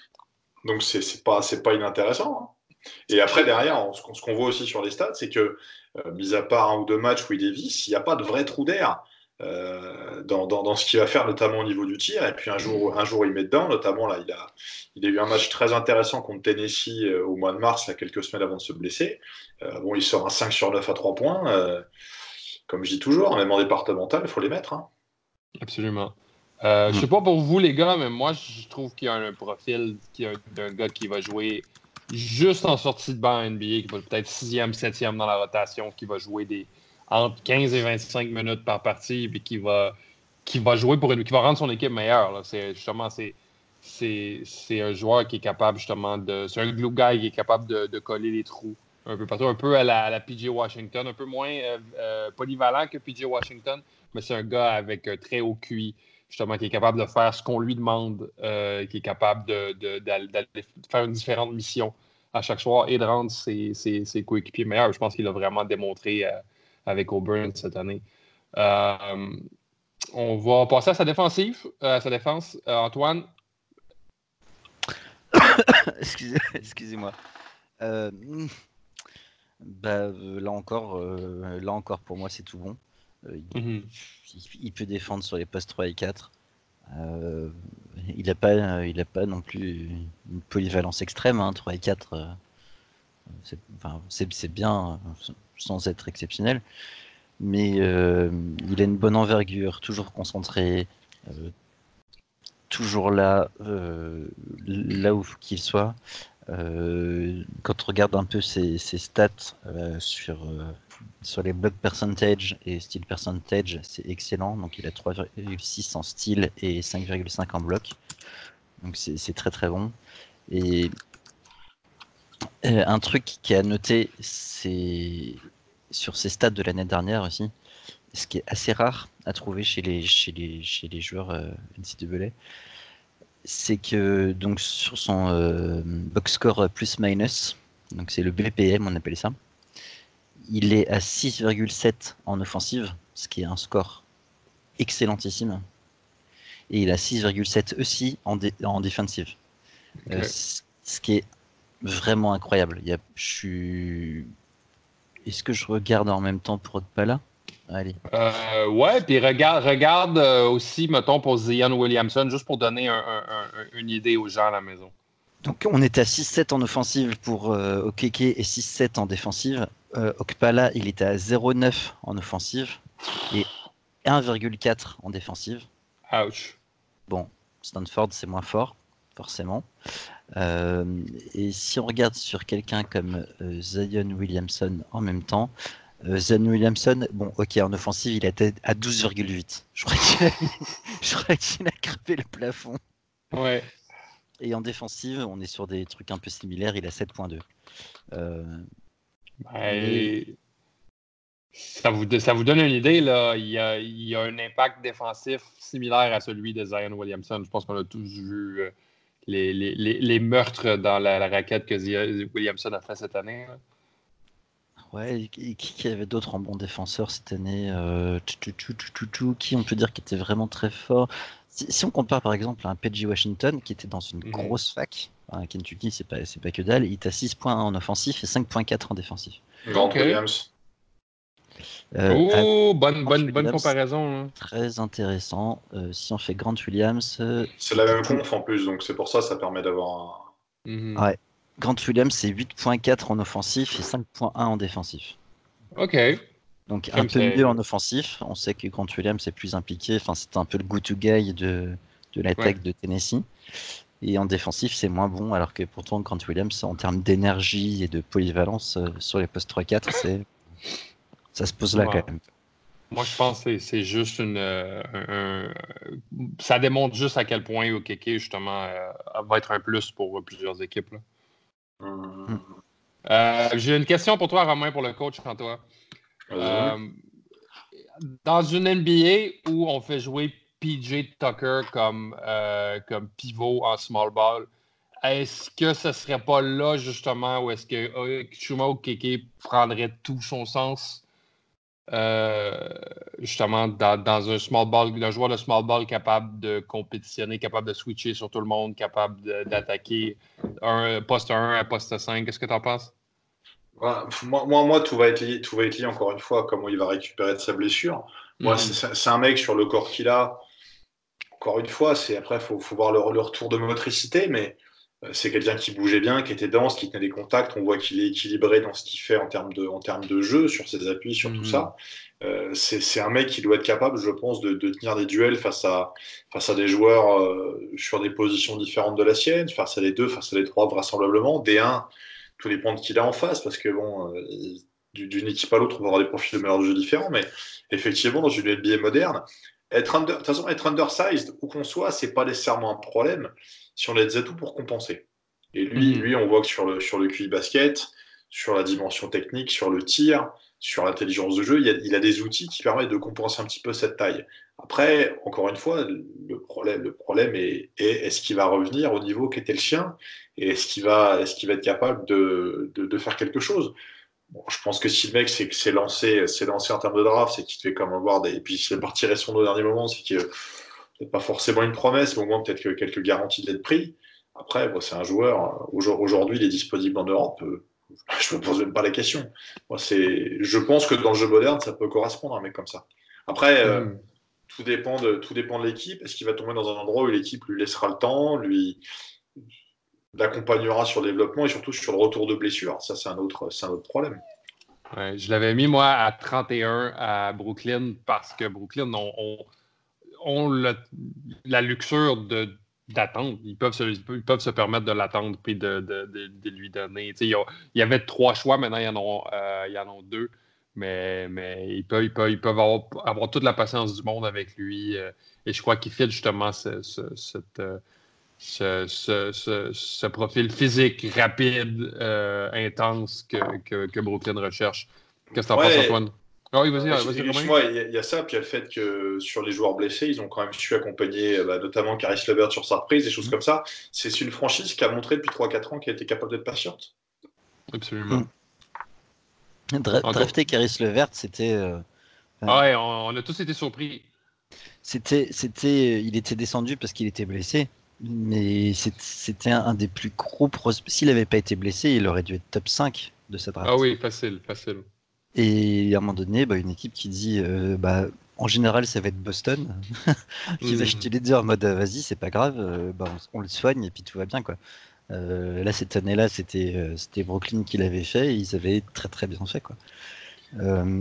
Donc, c'est n'est pas, pas inintéressant. Hein. Et après, derrière, ce qu'on voit aussi sur les stats, c'est que, euh, mis à part un ou deux matchs où il dévisse, il n'y a pas de vrai trou d'air. euh, dans, dans, ce qu'il va faire, notamment au niveau du tir. Et puis un jour, un jour il met dedans, notamment là, il a, il a eu un match très intéressant contre Tennessee au mois de mars, là, quelques semaines avant de se blesser. Bon, il sort un 5 sur 9 à 3 points. Comme je dis toujours, même en départemental, il faut les mettre. Hein. Absolument. Je sais pas pour vous, les gars, mais moi, je trouve qu'il y a un profil d'un gars qui va jouer juste en sortie de banc NBA, qui va peut-être 6e, 7e dans la rotation, qui va jouer des, entre 15 et 25 minutes par partie, puis qui va, qui va jouer pour une, qui va rendre son équipe meilleure. C'est justement c'est c'est un joueur qui est capable justement de. C'est un glue guy qui est capable de, de, coller les trous un peu partout, un peu à la, la PJ Washington, un peu moins euh, euh, polyvalent que PJ Washington, mais c'est un gars avec un très haut QI, justement, qui est capable de faire ce qu'on lui demande, euh, qui est capable de, faire une différente mission à chaque soir et de rendre ses, coéquipiers meilleurs. Je pense qu'il a vraiment démontré avec Auburn cette année. Euh, on va passer à sa défensive, euh, à sa défense. Euh, Antoine? <coughs> Excusez-moi. Bah, là encore, là encore pour moi c'est tout bon. Mhm. il, peut défendre sur les postes 3 et 4. il n'a pas, il a pas non plus une polyvalence extrême. Hein, 3 et 4, c'est bien sans être exceptionnel. Mais euh, il a une bonne envergure, toujours concentré, euh, toujours là, euh, là où qu'il soit. Quand on regarde un peu ses, stats sur, sur les block percentage et style percentage, c'est excellent. Donc il a 3,6 en style et 5,5 en bloc. Donc c'est très très bon. Et un truc qui a noté, c'est sur ces stats de l'année dernière aussi, ce qui est assez rare à trouver chez les, chez les, chez les joueurs euh, NCAA, c'est que donc sur son euh, box score plus-minus, donc c'est le BPM, on appelle ça, il est à 6,7 en offensive, ce qui est un score excellentissime. Et il a 6,7 aussi en, en défensive. Euh, ce qui est vraiment incroyable. Il y a, je suis est-ce que je regarde en même temps pour pas là Allez. Euh, ouais, puis regarde, regarde euh, aussi, mettons, pour Zion Williamson, juste pour donner une idée aux gens à la maison. Donc on est à 6-7 en offensive pour euh, Okeke et 6-7 en défensive. Euh, Okpala, il était à 0-9 en offensive et 1,4 en défensive. Ouch. Bon, Stanford, c'est moins fort, forcément. Euh, et si on regarde sur quelqu'un comme Zion Williamson en même temps, euh, Zion Williamson, bon, ok, en offensive, il était à 12,8. Je crois qu'il a, <laughs> a le plafond. Ouais. Et en défensive, on est sur des trucs un peu similaires, il a 7,2. Ça vous, ça vous donne une idée, là. Il y, a, il y a un impact défensif similaire à celui de Zion Williamson. Je pense qu'on a tous vu les, les, les, meurtres dans la, raquette que Williamson a fait cette année. Ouais, qui, qui avait d'autres en bon défenseur cette année euh, Qui on peut dire qui était vraiment très fort si, on compare par exemple à un PG Washington qui était dans une mhm. grosse fac, à Kentucky, c'est pas, pas que dalle, il a 6 points en offensif et 5.4 en défensif. Grant Williams. Euh, oh, bonne, bonne, bonne comparaison. Hein. Très intéressant. Euh, si on fait Grant Williams. Euh, c'est la même conf en plus, donc c'est pour ça ça permet d'avoir un. Mhm. Ouais. Grant Williams, c'est 8.4 en offensif et 5.1 en défensif. Ok. Donc un peu mieux en offensif. On sait que Grant Williams est plus impliqué. Enfin, c'est un peu le go-to guy de, de l'attaque de Tennessee. Et en défensif, c'est moins bon, alors que pourtant, Grant Williams, en termes d'énergie et de polyvalence sur les postes 3-4, <laughs> c'est ça se pose là quand même. Moi, je pense que c'est juste une. Euh, ça démontre juste à quel point Okeke, justement, euh, va être un plus pour plusieurs équipes. Hmm. Euh, j'ai une question pour toi, Romain, pour le coach, toi. dans une NBA où on fait jouer PJ Tucker comme, comme pivot en small ball, est-ce que ce serait pas là, justement, où est-ce que Chuma Okeke prendrait tout son sens? Euh, justement dans, un small ball, un joueur de small ball capable de compétitionner, capable de switcher sur tout le monde, capable d'attaquer un poste 1 à poste 5. Qu'est-ce que tu en penses? moi, moi, tout va, être lié, tout va être lié, encore une fois, comment il va récupérer de sa blessure. Moi, mhm. c'est un mec sur le corps qu'il a. Encore une fois, c'est après, il faut, faut, voir le, retour de motricité, mais c'est quelqu'un qui bougeait bien, qui était dense, qui tenait des contacts. On voit qu'il est équilibré dans ce qu'il fait en termes, de, en termes de jeu, sur ses appuis, sur tout mhm. ça. Euh, c'est un mec qui doit être capable, je pense, de, de, tenir des duels face à, face à des joueurs euh, sur des positions différentes de la sienne, face à les deux, face à les trois, vraisemblablement. Des 1, tout dépend de qui il a en face, parce que bon, euh, d'une équipe à l'autre, on va avoir des profils de meilleurs jeux différents, mais effectivement, dans une NBA moderne, être under, de toute façon, être undersized, où qu'on soit, c'est pas nécessairement un problème si on a des atouts pour compenser. Et lui, mhm. lui, on voit que sur le, sur le QI basket, sur la dimension technique, sur le tir, sur l'intelligence de jeu, il a, des outils qui permettent de compenser un petit peu cette taille. Après, encore une fois, le problème, le problème est, est-ce qu'il va revenir au niveau qu'était le sien et est-ce qu'il va, est qu'il va être capable de, de, faire quelque chose? Je pense que si le mec s'est lancé, lancé en termes de draft, c'est qu'il fait comme avoir des. Et puis s'il est parti son au dernier moment, c'est que peut-être pas forcément une promesse, mais au moins peut-être quelques garanties d'être pris. Après, c'est un joueur. Aujourd'hui, il est disponible en Europe. <laughs> Je me pose même pas la question. Moi, c'est, je pense que dans le jeu moderne, ça peut correspondre à un mec comme ça. Après, euh, mm. tout dépend de tout dépend de l'équipe. Est-ce qu'il va tomber dans un endroit où l'équipe lui laissera le temps, lui l'accompagnera sur le développement et surtout sur le retour de blessure? Ça, c'est un autre, c'est un autre problème. je l'avais mis moi à 31 à Brooklyn parce que Brooklyn ont, la luxure de d'attendre. Ils peuvent, se, ils peuvent se permettre de l'attendre et de, de, de, lui donner. Il y, avait trois choix, maintenant il y en a, euh, en a deux. Mais, mais ils peuvent, ils peuvent, ils peuvent avoir, avoir, toute la patience du monde avec lui. Euh, et je crois qu'il fait justement ce, ce, cette, euh, ce, profil physique rapide, intense que, que, que, Brooklyn recherche. Qu'est-ce que tu en penses, Antoine? Ah oui, vas-y, vas-y. Il y, a ça, puis il y a le fait que sur les joueurs blessés, ils ont quand même su accompagner euh, bah, notamment Caris Levert sur sa reprise, des choses mm. comme ça. C'est une franchise qui a montré depuis 3-4 ans qu'elle était capable d'être patiente. Absolument. Mm. drafter Caris Levert, c'était. Euh, ah ouais, on, a tous été surpris. C'était, c'était, il était descendu parce qu'il était blessé, mais c'était un, des plus gros prospects. S'il n'avait pas été blessé, il aurait dû être top 5 de cette draft. Ah oui, facile, facile. Et à un moment donné, bah, une équipe qui dit euh, bah, en général, ça va être Boston, <laughs> qui va acheter les deux en mode vas-y, c'est pas grave, euh, bah, on, le soigne et puis tout va bien. quoi. Euh, là, cette année-là, c'était c'était Brooklyn qui l'avait fait et ils avaient très très bien fait. quoi.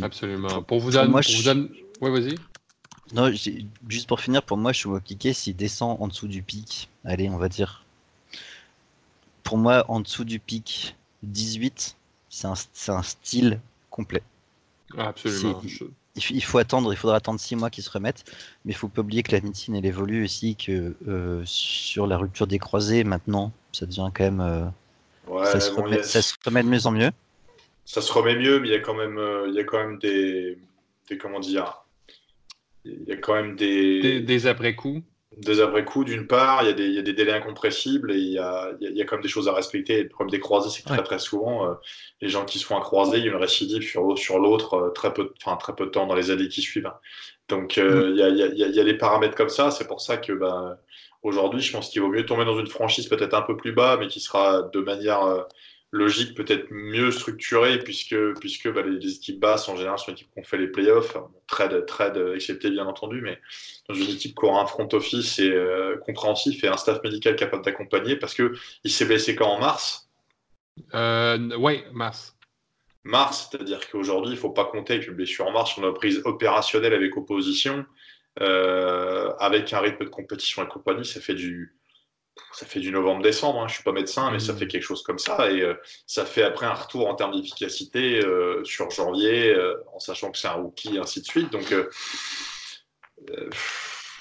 Absolument. Pour vous, donner. Ouais, vas-y. Non, juste pour finir, pour moi, cliquer s'il descend en dessous du pic, allez, on va dire. Pour moi, en dessous du pic 18, c'est un, un style complet. absolument. Il, faut attendre, il faudra attendre six mois qu'ils se remettent, mais il faut pas oublier que la médecine elle évolue aussi, que euh, sur la rupture des croisés maintenant, ça devient quand même, euh, ça, se remet, de mieux en mieux. Ça se remet mieux, mais il y a quand même, euh, il y a quand même des, des comment dire, il y a quand même des, des, des après-coups des après-coups, d'une part, il y, a y, a des, délais incompressibles et il y a, il y a quand même des choses à respecter. le problème des croisés, c'est que très très souvent, euh, les gens qui se font un croisé, il y a une récidive sur, sur l'autre euh, très, peu, enfin, très peu de temps dans les années qui suivent. Donc euh, il, y a, y a, y, a, des paramètres comme ça. C'est pour ça que bah, aujourd'hui, je pense qu'il vaut mieux tomber dans une franchise peut-être un peu plus bas, mais qui sera de manière logique peut-être mieux structurée puisque, puisque bah, les, équipes basses en général sont les équipes qui ont fait les playoffs, trade, trade excepté bien entendu, mais dans une équipe qui aura un front office et euh, compréhensif et un staff médical capable d'accompagner parce que il s'est blessé quand en mars? Euh, Oui, mars. Mars, c'est-à-dire qu'aujourd'hui il ne faut pas compter avec une blessure en mars, on a prise opérationnelle avec opposition, euh, avec un rythme de compétition et compagnie, ça fait du ça fait du novembre-décembre, hein. je ne suis pas médecin, mais ça mmh. fait quelque chose comme ça. Et euh, ça fait après un retour en termes d'efficacité euh, sur janvier, euh, en sachant que c'est un rookie, ainsi de suite. Donc,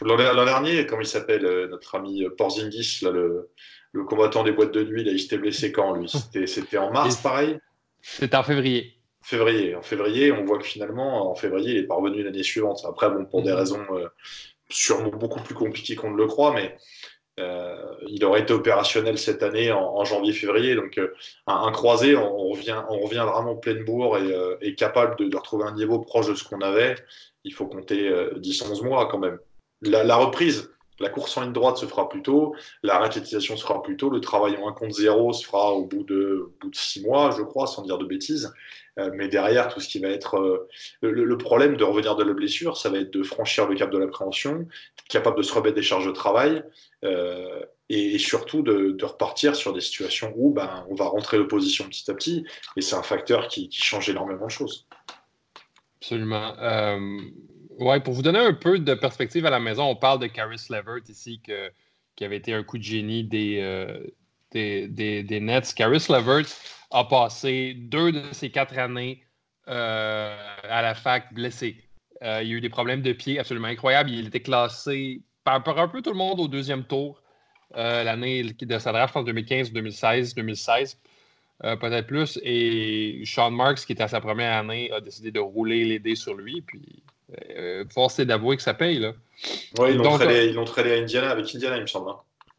l'an dernier, comment il s'appelle, notre ami Porzingis, là, le, le, combattant des boîtes de nuit, là, il s'était blessé quand, lui? C'était en mars, pareil? C'était en février. Février. En février, on voit que finalement, en février, il est parvenu l'année suivante. Après, bon, pour des mmh. raisons sûrement beaucoup plus compliquées qu'on ne le croit, mais euh, il aurait été opérationnel cette année en, janvier-février. Donc, euh, un, croisé, on, revient, on revient vraiment pleine bourre et, euh, capable de, retrouver un niveau proche de ce qu'on avait. Il faut compter 10-11 mois quand même. La, reprise, la course en ligne droite se fera plus tôt, la raquettisation se fera plus tôt, le travail en 1 contre 0 se fera au bout de, de 6 mois, je crois, sans dire de bêtises. Euh, mais derrière, tout ce qui va être. Euh, le, problème de revenir de la blessure, ça va être de franchir le cap de l'appréhension, capable de se remettre des charges de travail. Euh, et, surtout de, repartir sur des situations où ben, on va rentrer l'opposition petit à petit, et c'est un facteur qui, change énormément de choses. Absolument. Ouais, pour vous donner un peu de perspective à la maison, on parle de Caris Levert ici, qui avait été un coup de génie des, des, des, Nets. Caris Levert a passé deux de ses quatre années euh, à la fac blessé. Euh, il a eu des problèmes de pied absolument incroyables. Il était classé par, un peu tout le monde au deuxième tour euh, l'année de sa draft en 2015, 2016, 2016, peut-être plus. Et Sean Marks, qui était à sa première année, a décidé de rouler les dés sur lui. Puis, force est d'avouer que ça paye. Là. Oui, ils l'ont tradé, à Indiana, avec Indiana, il me semble.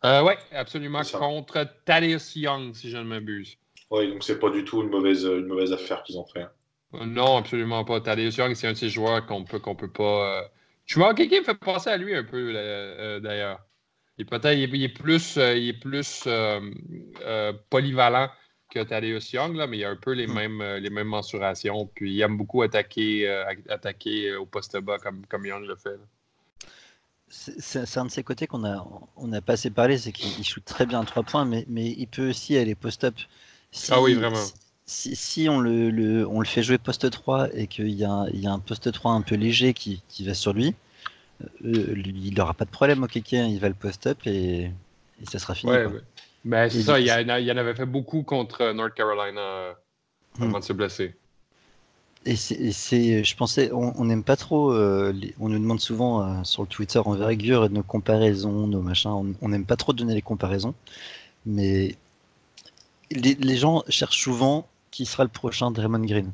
Hein. oui, absolument, contre Thaddeus Young, si je ne m'abuse. Oui, donc c'est pas du tout une mauvaise, une mauvaise affaire qu'ils ont fait. Hein. Non, absolument pas. Thaddeus Young, c'est un de ces joueurs qu'on peut, qu'on peut pas. Tu vois, quelqu'un me fait penser à lui un peu, euh, d'ailleurs. Il, peut-être, il, est plus, il est plus euh, euh, polyvalent que Thaddeus Young, là, mais il a un peu les, hmm. mêmes, les mêmes mensurations. Puis il aime beaucoup attaquer, attaquer au poste bas comme, comme Young le fait. C'est un de ces côtés qu'on a, on a pas assez parlé, c'est qu'il shoot très bien à trois points, mais, mais il peut aussi aller post-up ah oui, vraiment. Si, on, le, on, le, fait jouer poste 3 et qu'il y, a, un poste 3 un peu léger qui, qui va sur lui, euh, il n'aura pas de problème au kéké, hein, il va le post-up et, ça sera fini. Ouais, ben, c'est ça, il y, en avait fait beaucoup contre North Carolina euh, hmm. avant de se blesser. Et c'est, je pensais, on n'aime pas trop, euh, on nous demande souvent sur le Twitter en envergure nos comparaisons, nos machins, on n'aime pas trop donner les comparaisons, mais les, gens cherchent souvent qui sera le prochain Draymond Green.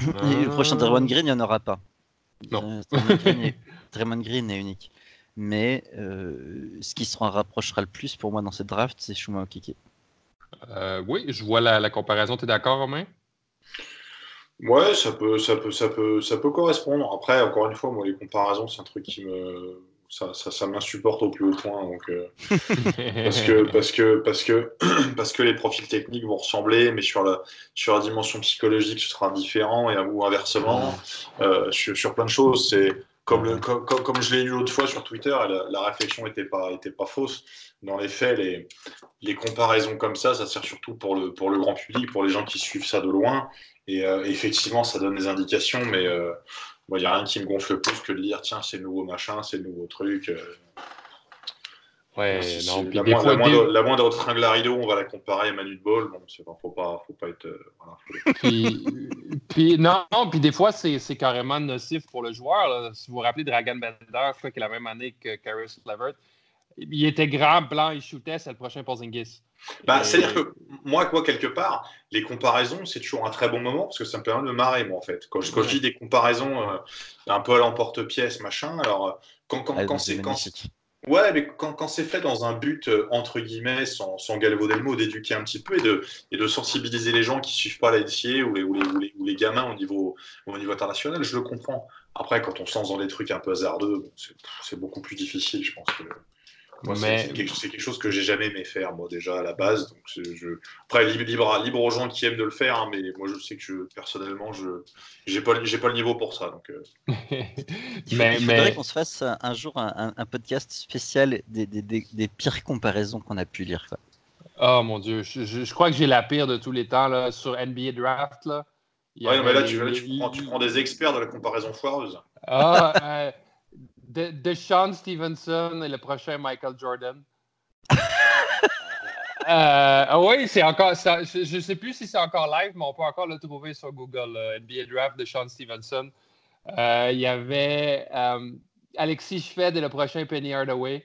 Et le prochain Draymond Green, il n'y en aura pas. Non. Draymond Green, est, unique. Mais euh, ce qui se rapprochera le plus pour moi dans cette draft, c'est Shuma Okeke. Euh, oui, je vois la, comparaison. Tu es d'accord, Romain? Ouais, ça peut, ça, peut, ça, peut, ça peut correspondre. Après, encore une fois, moi, les comparaisons, c'est un truc qui me ça, ça, ça m'insupporte au plus haut point. Donc, euh, <laughs> parce, que, parce, que, parce, que, <clears throat> parce que les profils techniques vont ressembler, mais sur la, sur la dimension psychologique, ce sera différent, et, ou inversement, euh, sur, plein de choses. C'est comme, je l'ai lu l'autre fois sur Twitter, la, réflexion n'était pas, fausse. Dans les faits, les, comparaisons comme ça, ça sert surtout pour le, grand public, pour les gens qui suivent ça de loin. Et euh, effectivement, ça donne des indications, mais il n'y a rien qui me gonfle plus que de dire tiens, c'est nouveau machin, c'est nouveau truc. Euh. Ouais, non, la, moindre, la, moindre, la, moindre, tringle à rideau, on va la comparer à Manu de Ball. Bon, c'est faut pas, faut pas être. Euh, puis, puis, non, puis des fois, c'est carrément nocif pour le joueur. Si vous vous rappelez Dragon Bender, je crois qu'il a la même année que Caris Levert. Il était grand, blanc, il shootait, c'est le prochain Porzingis. Bah, C'est-à-dire que moi, quoi, quelque part, les comparaisons, c'est toujours un très bon moment parce que ça me permet de me marrer, moi, en fait. Quand, je, dis des comparaisons euh, un peu à l'emporte-pièce, machin, alors euh, quand, quand, quand c'est. Quand, ouais, mais quand, quand c'est fait dans un but, euh, entre guillemets, sans, sans galvauder le mot, d'éduquer un petit peu et de, et de sensibiliser les gens qui suivent pas la NCA ou les, ou les, ou les, gamins au niveau, au niveau international, je le comprends. Après, quand on se lance dans des trucs un peu hasardeux, c'est beaucoup plus difficile, je pense. C'est quelque, chose que j'ai jamais aimé faire, moi, déjà à la base. Donc je... Après, libre, libre, aux gens qui aiment de le faire, hein, mais moi, je sais que je, personnellement, je n'ai pas, pas le niveau pour ça. Donc, euh. il, <laughs> faudrait qu'on se fasse un jour un, podcast spécial des, des, des, pires comparaisons qu'on a pu lire. Quoi. Oh mon Dieu, je, je, crois que j'ai la pire de tous les temps là, sur NBA Draft. Là. Ouais, mais là, tu, prends, tu, prends, des experts de la comparaison foireuse. Ah, euh, de, Sean Stevenson et le prochain Michael Jordan. <laughs> Euh, ah oui, c'est encore. je ne sais plus si c'est encore live, mais on peut encore le trouver sur Google. NBA Draft de Sean Stevenson. Euh, il y avait euh, Alexis Schved et le prochain Penny Hardaway.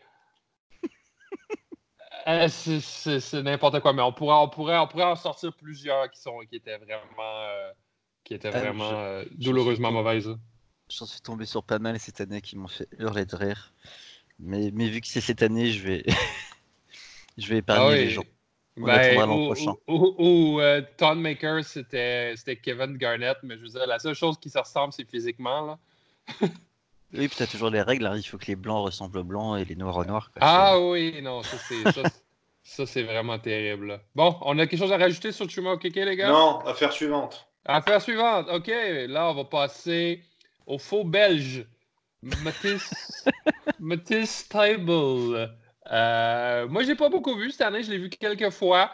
<laughs> c'est n'importe quoi, mais on pourrait, on, pourrait, on pourrait en sortir plusieurs qui, sont, qui étaient vraiment, qui étaient vraiment douloureusement mauvaises. J'en suis tombé sur pas mal cette année qui m'ont fait hurler de rire. Mais, mais vu que c'est cette année, je vais, <laughs> je vais épargner ah les gens. On ben, l'an prochain. Ou, ou, euh, Maker, c'était Kevin Garnett, mais je veux dire, la seule chose qui se ressemble, c'est physiquement. Là. <laughs> Oui, puis t'as toujours les règles. hein, Il faut que les blancs ressemblent aux blancs et les noirs aux noirs. quoi. Ah oui, non, ça c'est ça, <laughs> ça, c'est vraiment terrible. là. Bon, on a quelque chose à rajouter sur Chuma Okeke, les gars? Non, affaire suivante. Affaire suivante. OK, là, on va passer au faux belge. Mathis, <laughs> Mathis Table. Euh, moi, j'ai pas beaucoup vu cette année. Je l'ai vu quelques fois.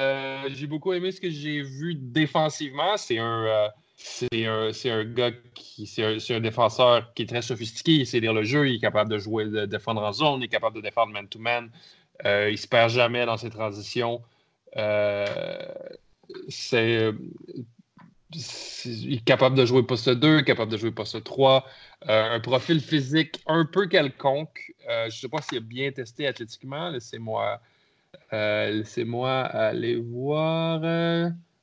Euh, j'ai beaucoup aimé ce que j'ai vu défensivement. C'est un, euh, c'est un, un gars qui, c'est un, défenseur qui est très sophistiqué. Il sait lire le jeu. Il est capable de jouer, de défendre en zone. Il est capable de défendre man-to-man. Euh, il se perd jamais dans ses transitions. C'est- il est capable de jouer poste 2, capable de jouer poste 3. Euh, un profil physique un peu quelconque. Euh, je ne sais pas s'il a bien testé athlétiquement. Laissez-moi euh, laissez-moi aller voir.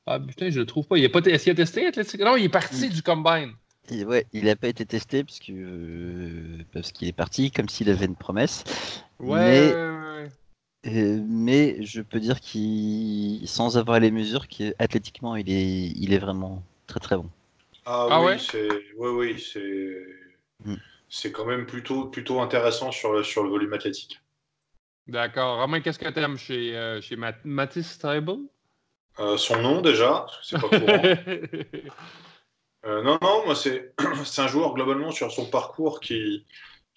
Ah putain, je le trouve pas. Il a pas Est-ce qu'il a testé athlétiquement? Non, il est parti du combine. Et ouais, il n'a pas été testé parce que euh, parce qu'il est parti comme s'il avait une promesse. Ouais, Mais- ouais, ouais. Euh, mais je peux dire qu'il, sans avoir les mesures, qu'athlétiquement, il est, il est vraiment très très bon. Ah, Ah oui, ouais? c'est oui, oui, c'est Mm. c'est quand même plutôt plutôt intéressant sur le, sur le volume athlétique. D'accord. Romain, qu'est-ce que tu aimes chez, euh, chez Math- Mathis Stable? Euh, son nom déjà, parce que c'est pas courant. <laughs> Euh, non, non, moi c'est <clears throat> c'est un joueur globalement sur son parcours qui,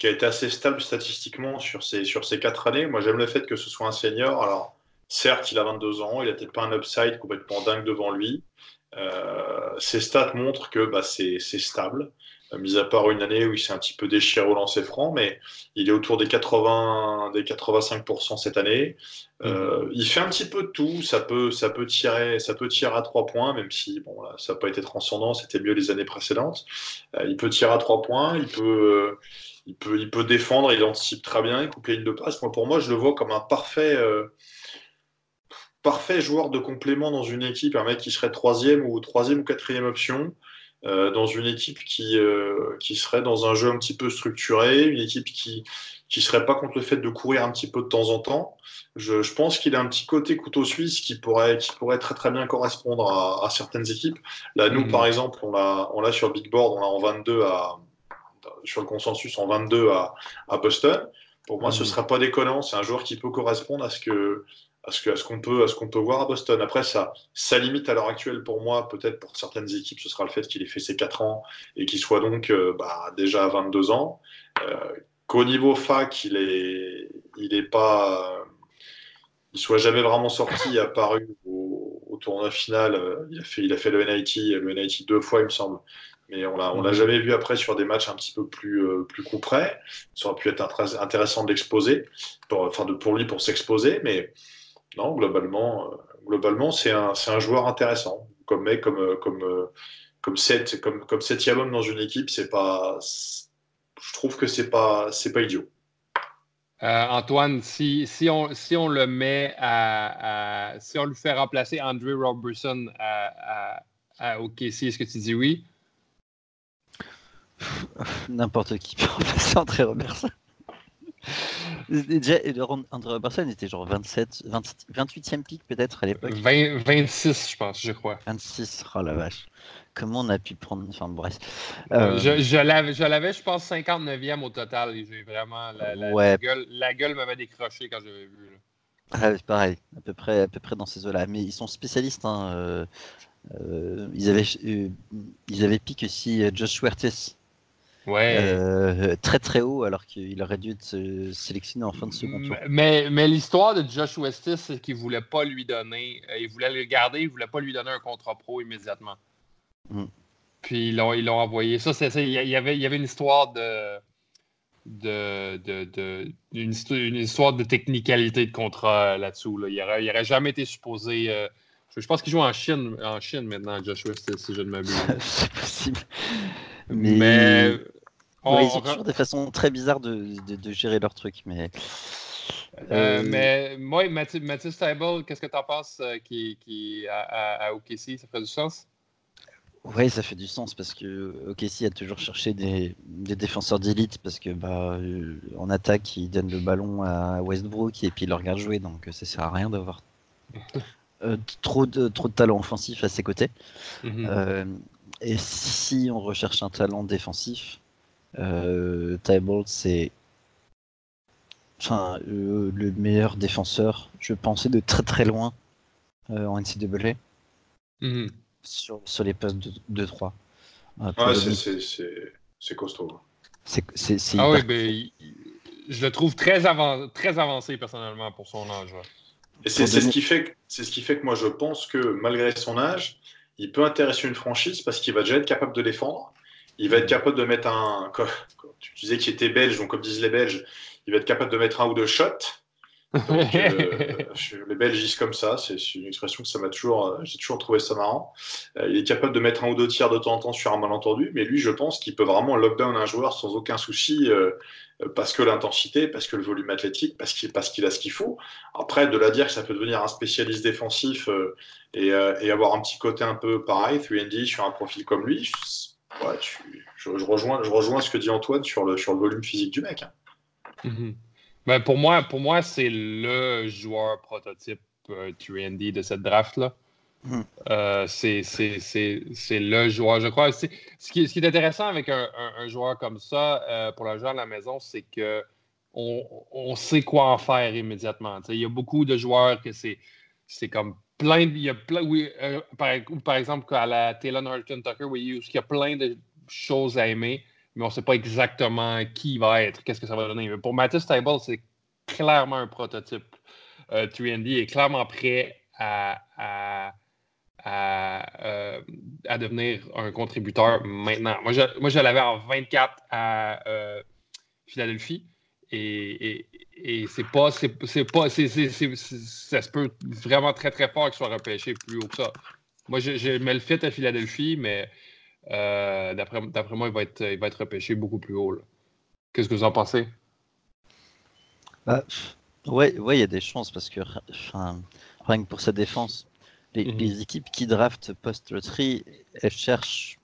qui a été assez stable statistiquement sur ces, sur ces quatre années. Moi j'aime le fait que ce soit un senior. Alors certes, il a 22 ans, il a peut-être pas un upside complètement dingue devant lui. Euh, ses stats montrent que bah, c'est stable, euh, mis à part une année où il s'est un petit peu déchiré au lancer franc, mais il est autour des 80, des 85% cette année. Euh, il fait un petit peu de tout. Ça peut, ça peut tirer, ça peut tirer à trois points, même si bon, là, ça n'a pas été transcendant. C'était mieux les années précédentes. Euh, il peut tirer à trois points. Il peut, euh, il peut, il peut défendre. Il anticipe très bien. Il coupe les lignes de passe. Moi, pour moi, je le vois comme un parfait, euh, parfait joueur de complément dans une équipe. Un mec qui serait troisième ou troisième ou quatrième option. euh, dans une équipe qui, euh, qui serait dans un jeu un petit peu structuré, une équipe qui qui serait pas contre le fait de courir un petit peu de temps en temps. Je, je pense qu'il a un petit côté couteau suisse qui pourrait, qui pourrait très très bien correspondre à, à certaines équipes. Là, nous, Mhm. par exemple, on l'a, on l'a sur Big Board, on l'a en 22 à, sur le consensus en 22 à, à Boston. Pour moi, ce Mhm. serait pas déconnant. C'est un joueur qui peut correspondre à ce que, à ce que, à ce qu'on peut, à ce qu'on peut voir à Boston. Après, ça, ça limite à l'heure actuelle pour moi, peut-être pour certaines équipes, ce sera le fait qu'il ait fait ses 4 ans et qu'il soit donc euh, bah, déjà à 22 ans. Euh, qu'au niveau fac, il est, il est pas, euh, il soit jamais vraiment sorti, apparu au, au tournoi final. Euh, Il a fait, il a fait le NIT, le NIT deux fois, il me semble. Mais on l'a, on l'a jamais vu après sur des matchs un petit peu plus, euh, plus coup près. Ça aurait pu être intéressant de l'exposer, pour, enfin de, pour lui pour s'exposer. Mais non, globalement, euh, globalement, c'est un, c'est un joueur intéressant. Comme mec, comme, euh, comme, euh, comme, sept, comme, comme septième homme dans une équipe, c'est pas, je trouve que c'est pas, c'est pas idiot. Euh, Antoine, si, si, on, si on le met à, à- Si on lui fait remplacer Andrew Robertson à, à, à OKC, est-ce que tu dis oui? N'importe qui peut <laughs> remplacer André Robertson. Déjà, André Robertson était genre 27, 20 28e pick peut-être à l'époque. 20 26, je pense, je crois. 26, oh la vache. Comment on a pu prendre. Enfin bref. Euh, Euh, Je, je l'avais, je l'avais, je pense, 59e au total. et J'ai vraiment. La, la- Ouais. la gueule, la gueule m'avait décroché quand j'avais vu. là. Ah, pareil, à peu près, à peu près dans ces eaux-là. Mais ils sont spécialistes. Hein, euh, euh, ils avaient, ils avaient piqué aussi Josh Huertes Ouais. euh, très très haut, alors qu'il aurait dû être euh, sélectionné en fin de second tour. Mais, mais, l'histoire de Josh Westis, c'est qu'il voulait pas lui donner. euh, il voulait le garder, il voulait pas lui donner un contrat pro immédiatement. Mm. Puis ils l'ont, ils l'ont envoyé. Ça, c'est ça. Il y avait, il y avait une histoire de. de, de, de- une, histo- une histoire de technicalité de contrat là-dessous. là. Il n'aurait il aurait jamais été supposé. euh, je, pense qu'il joue en Chine, en Chine maintenant, Josh Westis, si je ne m'abuse. <laughs> c'est possible. mais. Mais, Ouais, ils ont on- toujours des façons très bizarres de, de, de gérer leur truc. Mais, Euh, Euh, mais moi, Mathis, Mathis Tybalt, qu'est-ce que tu en penses euh, qui, qui, à, à, à OKC? Ça ferait du sens? Ouais, ça fait du sens parce que OKC a toujours cherché des, des défenseurs d'élite parce que bah, euh, en attaque, ils donnent le ballon à Westbrook et puis ils le regardent jouer donc euh, ça sert à rien d'avoir <laughs> euh, trop, de, trop de talent offensif à ses côtés. Mhm. Euh, et si on recherche un talent défensif, Euh, c'est enfin, euh, le meilleur défenseur, je pensais, de très très loin euh, en NCAA Mhm. sur, sur les postes de 3. Ouais, c'est- c'est- c'est c'est costaud. c'est c'est- c'est Ah oui, ben, il- je le trouve très, avan- très avancé personnellement pour son âge. ouais. Et c'est ce donner- qui fait que c'est ce qui fait que moi je pense que malgré son âge, il peut intéresser une franchise parce qu'il va déjà être capable de défendre. Il va être capable de mettre un. tu disais qu'il était belge, donc comme disent les Belges, il va être capable de mettre un ou deux shots. Donc, euh, les Belges disent comme ça, c'est une expression que ça m'a toujours, euh, j'ai toujours trouvé ça marrant. Euh, il est capable de mettre un ou deux tirs de temps en temps sur un malentendu, mais lui, je pense qu'il peut vraiment lockdown un joueur sans aucun souci, euh, parce que l'intensité, parce que le volume athlétique, parce qu'il parce qu'il a ce qu'il faut. Après, de la dire que ça peut devenir un spécialiste défensif et, et avoir un petit côté un peu pareil, 3D sur un profil comme lui, ouais, tu- je- je rejoins, je rejoins ce que dit Antoine sur le, sur le volume physique du mec. hein. Mhm. Ben, pour moi, pour moi c'est le joueur prototype euh, 3D de cette draft-là. Mhm. Euh, c'est c'est- c'est- c'est le joueur, je crois. C'est- Ce qui, ce qui est intéressant avec un, un- un joueur comme ça, euh, pour le joueur à la maison, c'est que on, on sait quoi en faire immédiatement. Il y a beaucoup de joueurs que c'est c'est comme il y a plein euh, par, exemple à la Taylor Norton Tucker il y a plein de choses à aimer mais on ne sait pas exactement qui va être, qu'est-ce que ça va donner. Pour Mattis Table, c'est clairement un prototype. Euh, 3D est clairement prêt euh, à devenir un contributeur maintenant. Moi, je, l'avais en 24 à euh, Philadelphie et, et c'est pas, c'est, pas, c'est, c'est, c'est- c'est- ça se peut vraiment très très fort qu'il soit repêché plus haut que ça. Moi, je, je mets le fit à Philadelphie, mais euh, d'après, d'après moi, il va, être, il va être repêché beaucoup plus haut. Qu'est-ce que vous en pensez? Bah, ouais, ouais, il y a des chances parce que, enfin, rien que pour sa défense, les, Mhm. les équipes qui draftent post-loterie, elles cherchent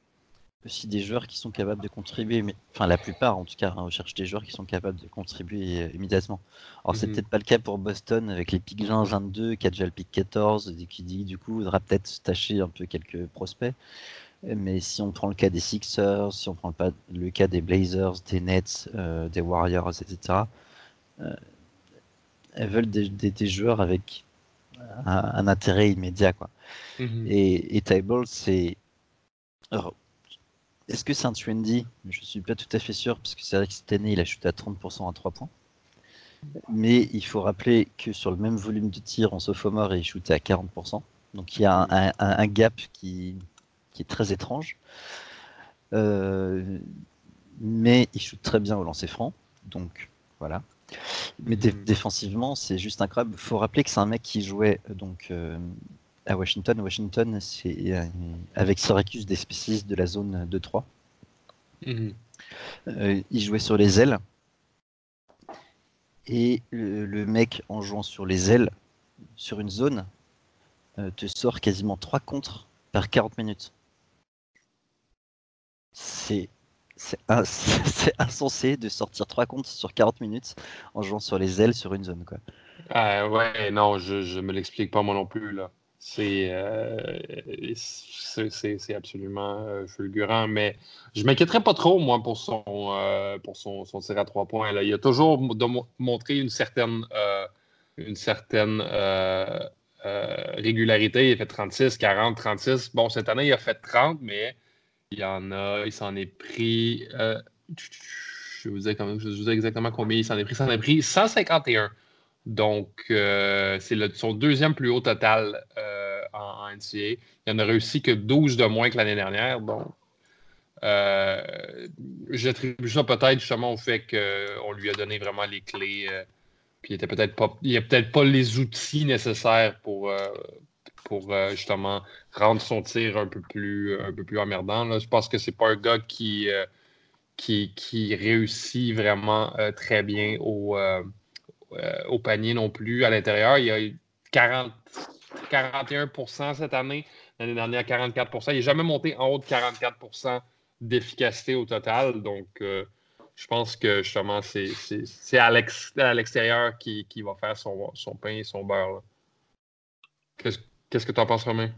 aussi des joueurs qui sont capables de contribuer, mais enfin la plupart en tout cas, hein, recherchent des joueurs qui sont capables de contribuer euh, immédiatement. Alors c'est Mhm. peut-être pas le cas pour Boston avec les pics 20, 22, qui a déjà le pic 14, et qui dit du coup voudra peut-être tâcher un peu quelques prospects. Mais si on prend le cas des Sixers, si on prend le, pas- le cas des Blazers, des Nets, euh, des Warriors, etc., euh, elles veulent des, des- des joueurs avec un, un intérêt immédiat. Quoi. Mhm. Et, et Tybalt, c'est. Est-ce que c'est un trendy? Je suis pas tout à fait sûr, parce que c'est vrai que cette année, il a chuté à 30% à 3 points. Mais il faut rappeler que sur le même volume de tir en sophomore, il shootait à 40%. Donc il y a un, un- un gap qui, qui est très étrange. Euh, mais il shoot très bien au lancer franc. Donc voilà. Mais Mhm. défensivement, c'est juste incroyable. Il faut rappeler que c'est un mec qui jouait donc euh, à Washington. Washington, c'est euh, avec Syracuse des spécialistes de la zone 2-3. Mhm. Euh, il jouait sur les ailes. Et le, le mec, en jouant sur les ailes, sur une zone, euh, te sort quasiment 3 contres par 40 minutes. C'est c'est ins- <laughs> c'est insensé de sortir 3 contres sur 40 minutes en jouant sur les ailes sur une zone. Quoi. Ah, ouais, non, je, je me l'explique pas moi non plus, là. C'est euh, c'est- absolument euh, fulgurant, mais je m'inquiéterais pas trop, moi, pour son, euh, pour son, son tir à trois points. Là. Il a toujours montré une certaine, une certaine régularité. Il a fait 36, 40, 36. Bon, cette année, il a fait 30, mais il en a, il s'en est pris. je, vous dire, comment- je vous dire exactement combien il s'en est pris. Il s'en est pris 151. Donc, c'est son deuxième plus haut total en, en NCAA. Il en a réussi que 12 de moins que l'année dernière. Donc, euh, j'attribue ça peut-être justement au fait qu'on lui a donné vraiment les clés. euh, puis il était peut-être pas, n'a peut-être pas les outils nécessaires pour, euh, pour euh, justement rendre son tir un peu plus, un peu plus emmerdant. là. Je pense que c'est pas un gars qui, euh, qui, qui réussit vraiment euh, très bien au, euh, euh, au panier non plus à l'intérieur. Il y a eu 40, 41% cette année. L'année dernière, 44% Il n'est jamais monté en haut de 44% d'efficacité au total. Donc, euh, je pense que justement, c'est à l'ex- à l'extérieur qui, qui va faire son, son pain et son beurre. Qu'est-ce que tu en penses, Romain?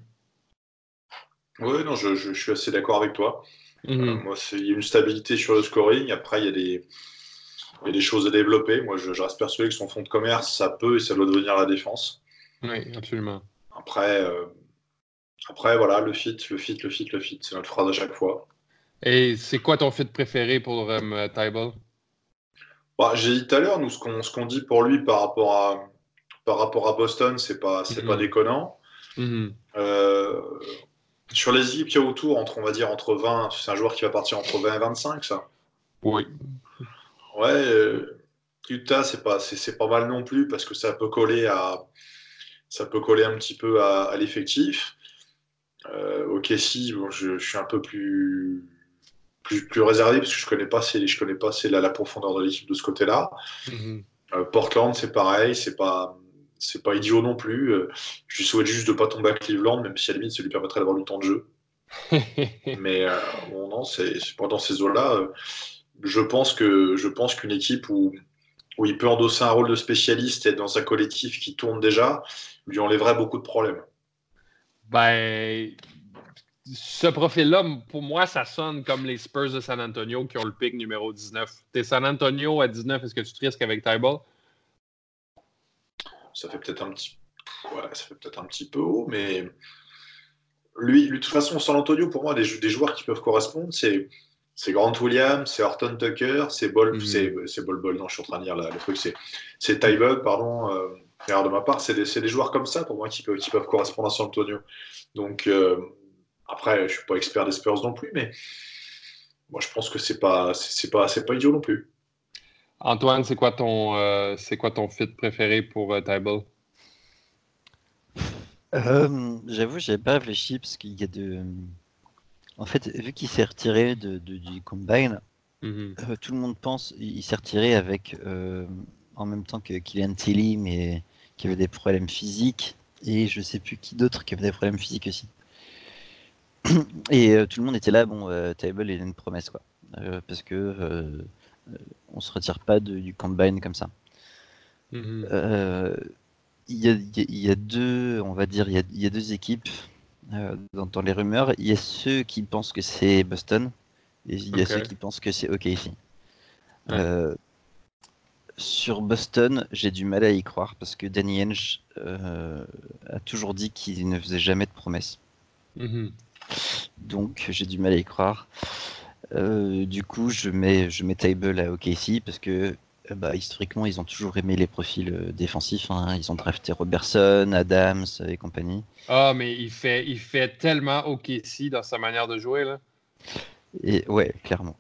Oui, non, je, je- je suis assez d'accord avec toi. Mhm. moi, il y a une stabilité sur le scoring. Après, il y a des, il y a des choses à développer. Moi, je, reste persuadé que son fonds de commerce, ça peut et ça doit devenir la défense. Oui, absolument. Après, après voilà, le fit, le fit, le fit, le fit. C'est notre phrase à chaque fois. Et c'est quoi ton fit préféré pour um, bah, J'ai dit tout à l'heure, nous, ce qu'on dit pour lui par rapport à, par rapport à Boston, c'est pas, c'est pas mhm. déconnant. Mhm. Euh, sur les équipes qu'il y a autour, entre, on va dire entre 20, c'est un joueur qui va partir entre 20 et 25, ça Oui. Ouais, euh, Utah, c'est pas, c'est, pas mal non plus parce que ça peut coller à, ça peut coller un petit peu à, l'effectif. Euh, ok, si, bon, je, suis un peu plus plus, réservé parce que je connais pas je connais pas c'est la, la, profondeur de l'équipe de ce côté-là. Mhm. Euh, Portland, c'est pareil, c'est pas c'est pas idiot non plus. Euh, je lui souhaite juste de pas tomber à Cleveland, même si à la limite ça lui permettrait d'avoir du temps de jeu. <laughs> Mais euh, bon, non, c'est dans ces eaux-là. je pense que je pense qu'une équipe où où il peut endosser un rôle de spécialiste et être dans un collectif qui tourne déjà, lui enlèverait beaucoup de problèmes. Ben, ce profil-là, pour moi, ça sonne comme les Spurs de San Antonio qui ont le pic numéro 19. T'es San Antonio à 19, est-ce que tu te risques avec Tyball? Ça fait peut-être un petit ouais, ça fait peut-être un petit peu haut, mais lui, de toute façon, San Antonio, pour moi, des, des joueurs qui peuvent correspondre, c'est c'est Grant Williams, c'est Horton Tucker, c'est Bol, mhm. c'est Bol Bol, non, je suis en train de lire le truc, c'est c'est Tyball, pardon, euh, de ma part, c'est des, des, joueurs comme ça pour moi qui peuvent, qui peuvent correspondre à San Antonio. Donc, euh, après, je ne suis pas expert des Spurs non plus, mais moi, je pense que c'est pas, c'est pas, c'est pas idiot non plus. Antoine, c'est quoi ton, euh, c'est quoi ton fit préféré pour euh, Tyball euh, J'avoue, j'avais pas réfléchi parce qu'il y a de. En fait, vu qu'il s'est retiré de, du combine, mhm. euh, tout le monde pense, il s'est retiré avec en même temps que Kylian Tilly, mais qui avait des problèmes physiques et je sais plus qui d'autre qui avait des problèmes physiques aussi. <clears throat> Et euh, tout le monde était là, bon, euh, Table est une promesse, quoi. Euh, parce que on se retire pas du combine comme ça. Mm-hmm. Il y, a, deux, on va dire, il y a, deux équipes dans, les rumeurs. Il y a ceux qui pensent que c'est Boston et il y a ceux qui pensent que c'est OK ici. Sur Boston, j'ai du mal à y croire parce que Danny Henge a toujours dit qu'il ne faisait jamais de promesses. Mm-hmm. Donc j'ai du mal à y croire. Euh, du coup, je mets, je mets Table à OKC parce que euh, bah, historiquement, ils ont toujours aimé les profils euh, défensifs. Hein. Ils ont drafté Robertson, Adams et compagnie. Ah, mais il fait, il fait tellement OKC dans sa manière de jouer. Là. Et, ouais, clairement.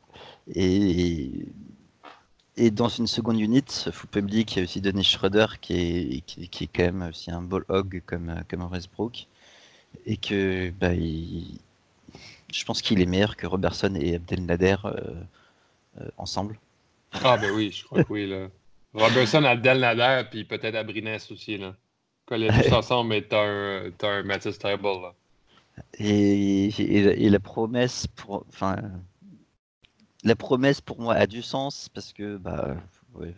Et, et dans une seconde unit, faut pas oublier qu'il y a aussi Dennis Schroeder qui est, qui, est quand même aussi un ball hog comme, comme Westbrook et que bah, je pense qu'il est meilleur que Robertson et Abdelnader euh, euh, ensemble. Ah ben oui, je crois que oui. Là. Robertson, Abdelnader, puis peut-être Abrines aussi. Là. les tous <laughs> ensemble, mais t'as un, un Matisse Table. Là. Et, et, la promesse pour, enfin, la promesse pour moi a du sens parce que bah,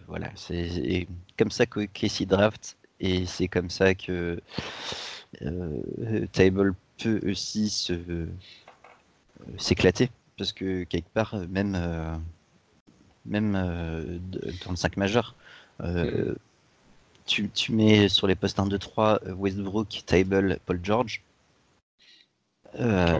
voilà, c'est comme ça que Casey draft et c'est comme ça que euh, Table peut aussi euh, s'éclater parce que quelque part même euh, même dans le 5 majeur tu, tu, mets sur les postes 1, 2, 3 Westbrook, Table, Paul George. Ah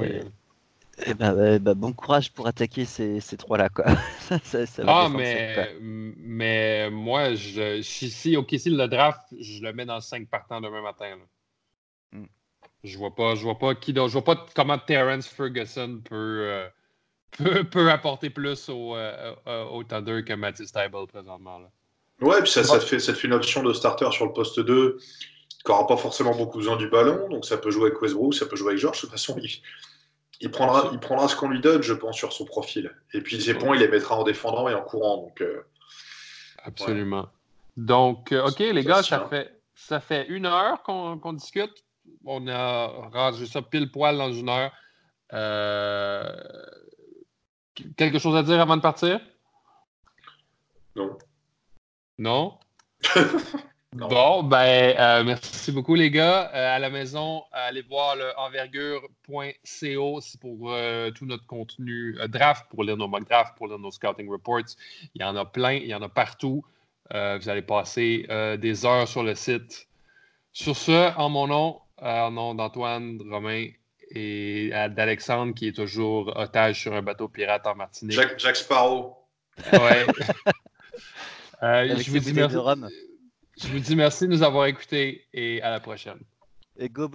eh ben, bah, bon courage pour attaquer ces, ces trois-là. Quoi. <laughs> ah, mais, mais moi, je, si, ok, si le draft, je le mets dans 5 partants demain matin. Là. Je vois pas, je vois pas qui Je vois pas comment Terrence Ferguson peut, euh, <laughs> peut, peut, apporter plus au, euh, au Thunder que Matisse Tybalt présentement. Là. Ouais, puis ça, ça, te fait, ça fait une option de starter sur le poste 2 qui n'aura pas forcément beaucoup besoin du ballon, donc ça peut jouer avec Westbrook, ça peut jouer avec George. De toute façon, il, il prendra, il prendra ce qu'on lui donne, je pense, sur son profil. Et puis ses points, il les mettra en défendant et en courant. Donc, Absolument. Donc, OK, les gars, ça fait, ça fait une heure qu'on discute on a rangé ça pile poil dans une heure. Euh, quelque chose à dire avant de partir? Non. Non? <laughs> Bon, ben, euh, merci beaucoup, les gars. Euh, à la maison, allez voir le envergure.co pour euh, tout notre contenu draft, pour lire nos mock drafts, pour lire nos scouting reports. Il y en a plein, il y en a partout. vous allez passer des heures sur le site. Sur ce, en mon nom, en nom d'Antoine, Romain et d'Alexandre, qui est toujours otage sur un bateau pirate en Martinique. Jack, Sparrow. Ouais. <laughs> je vous dis merci. Je vous dis merci de nous avoir écoutés et à la prochaine. Et go!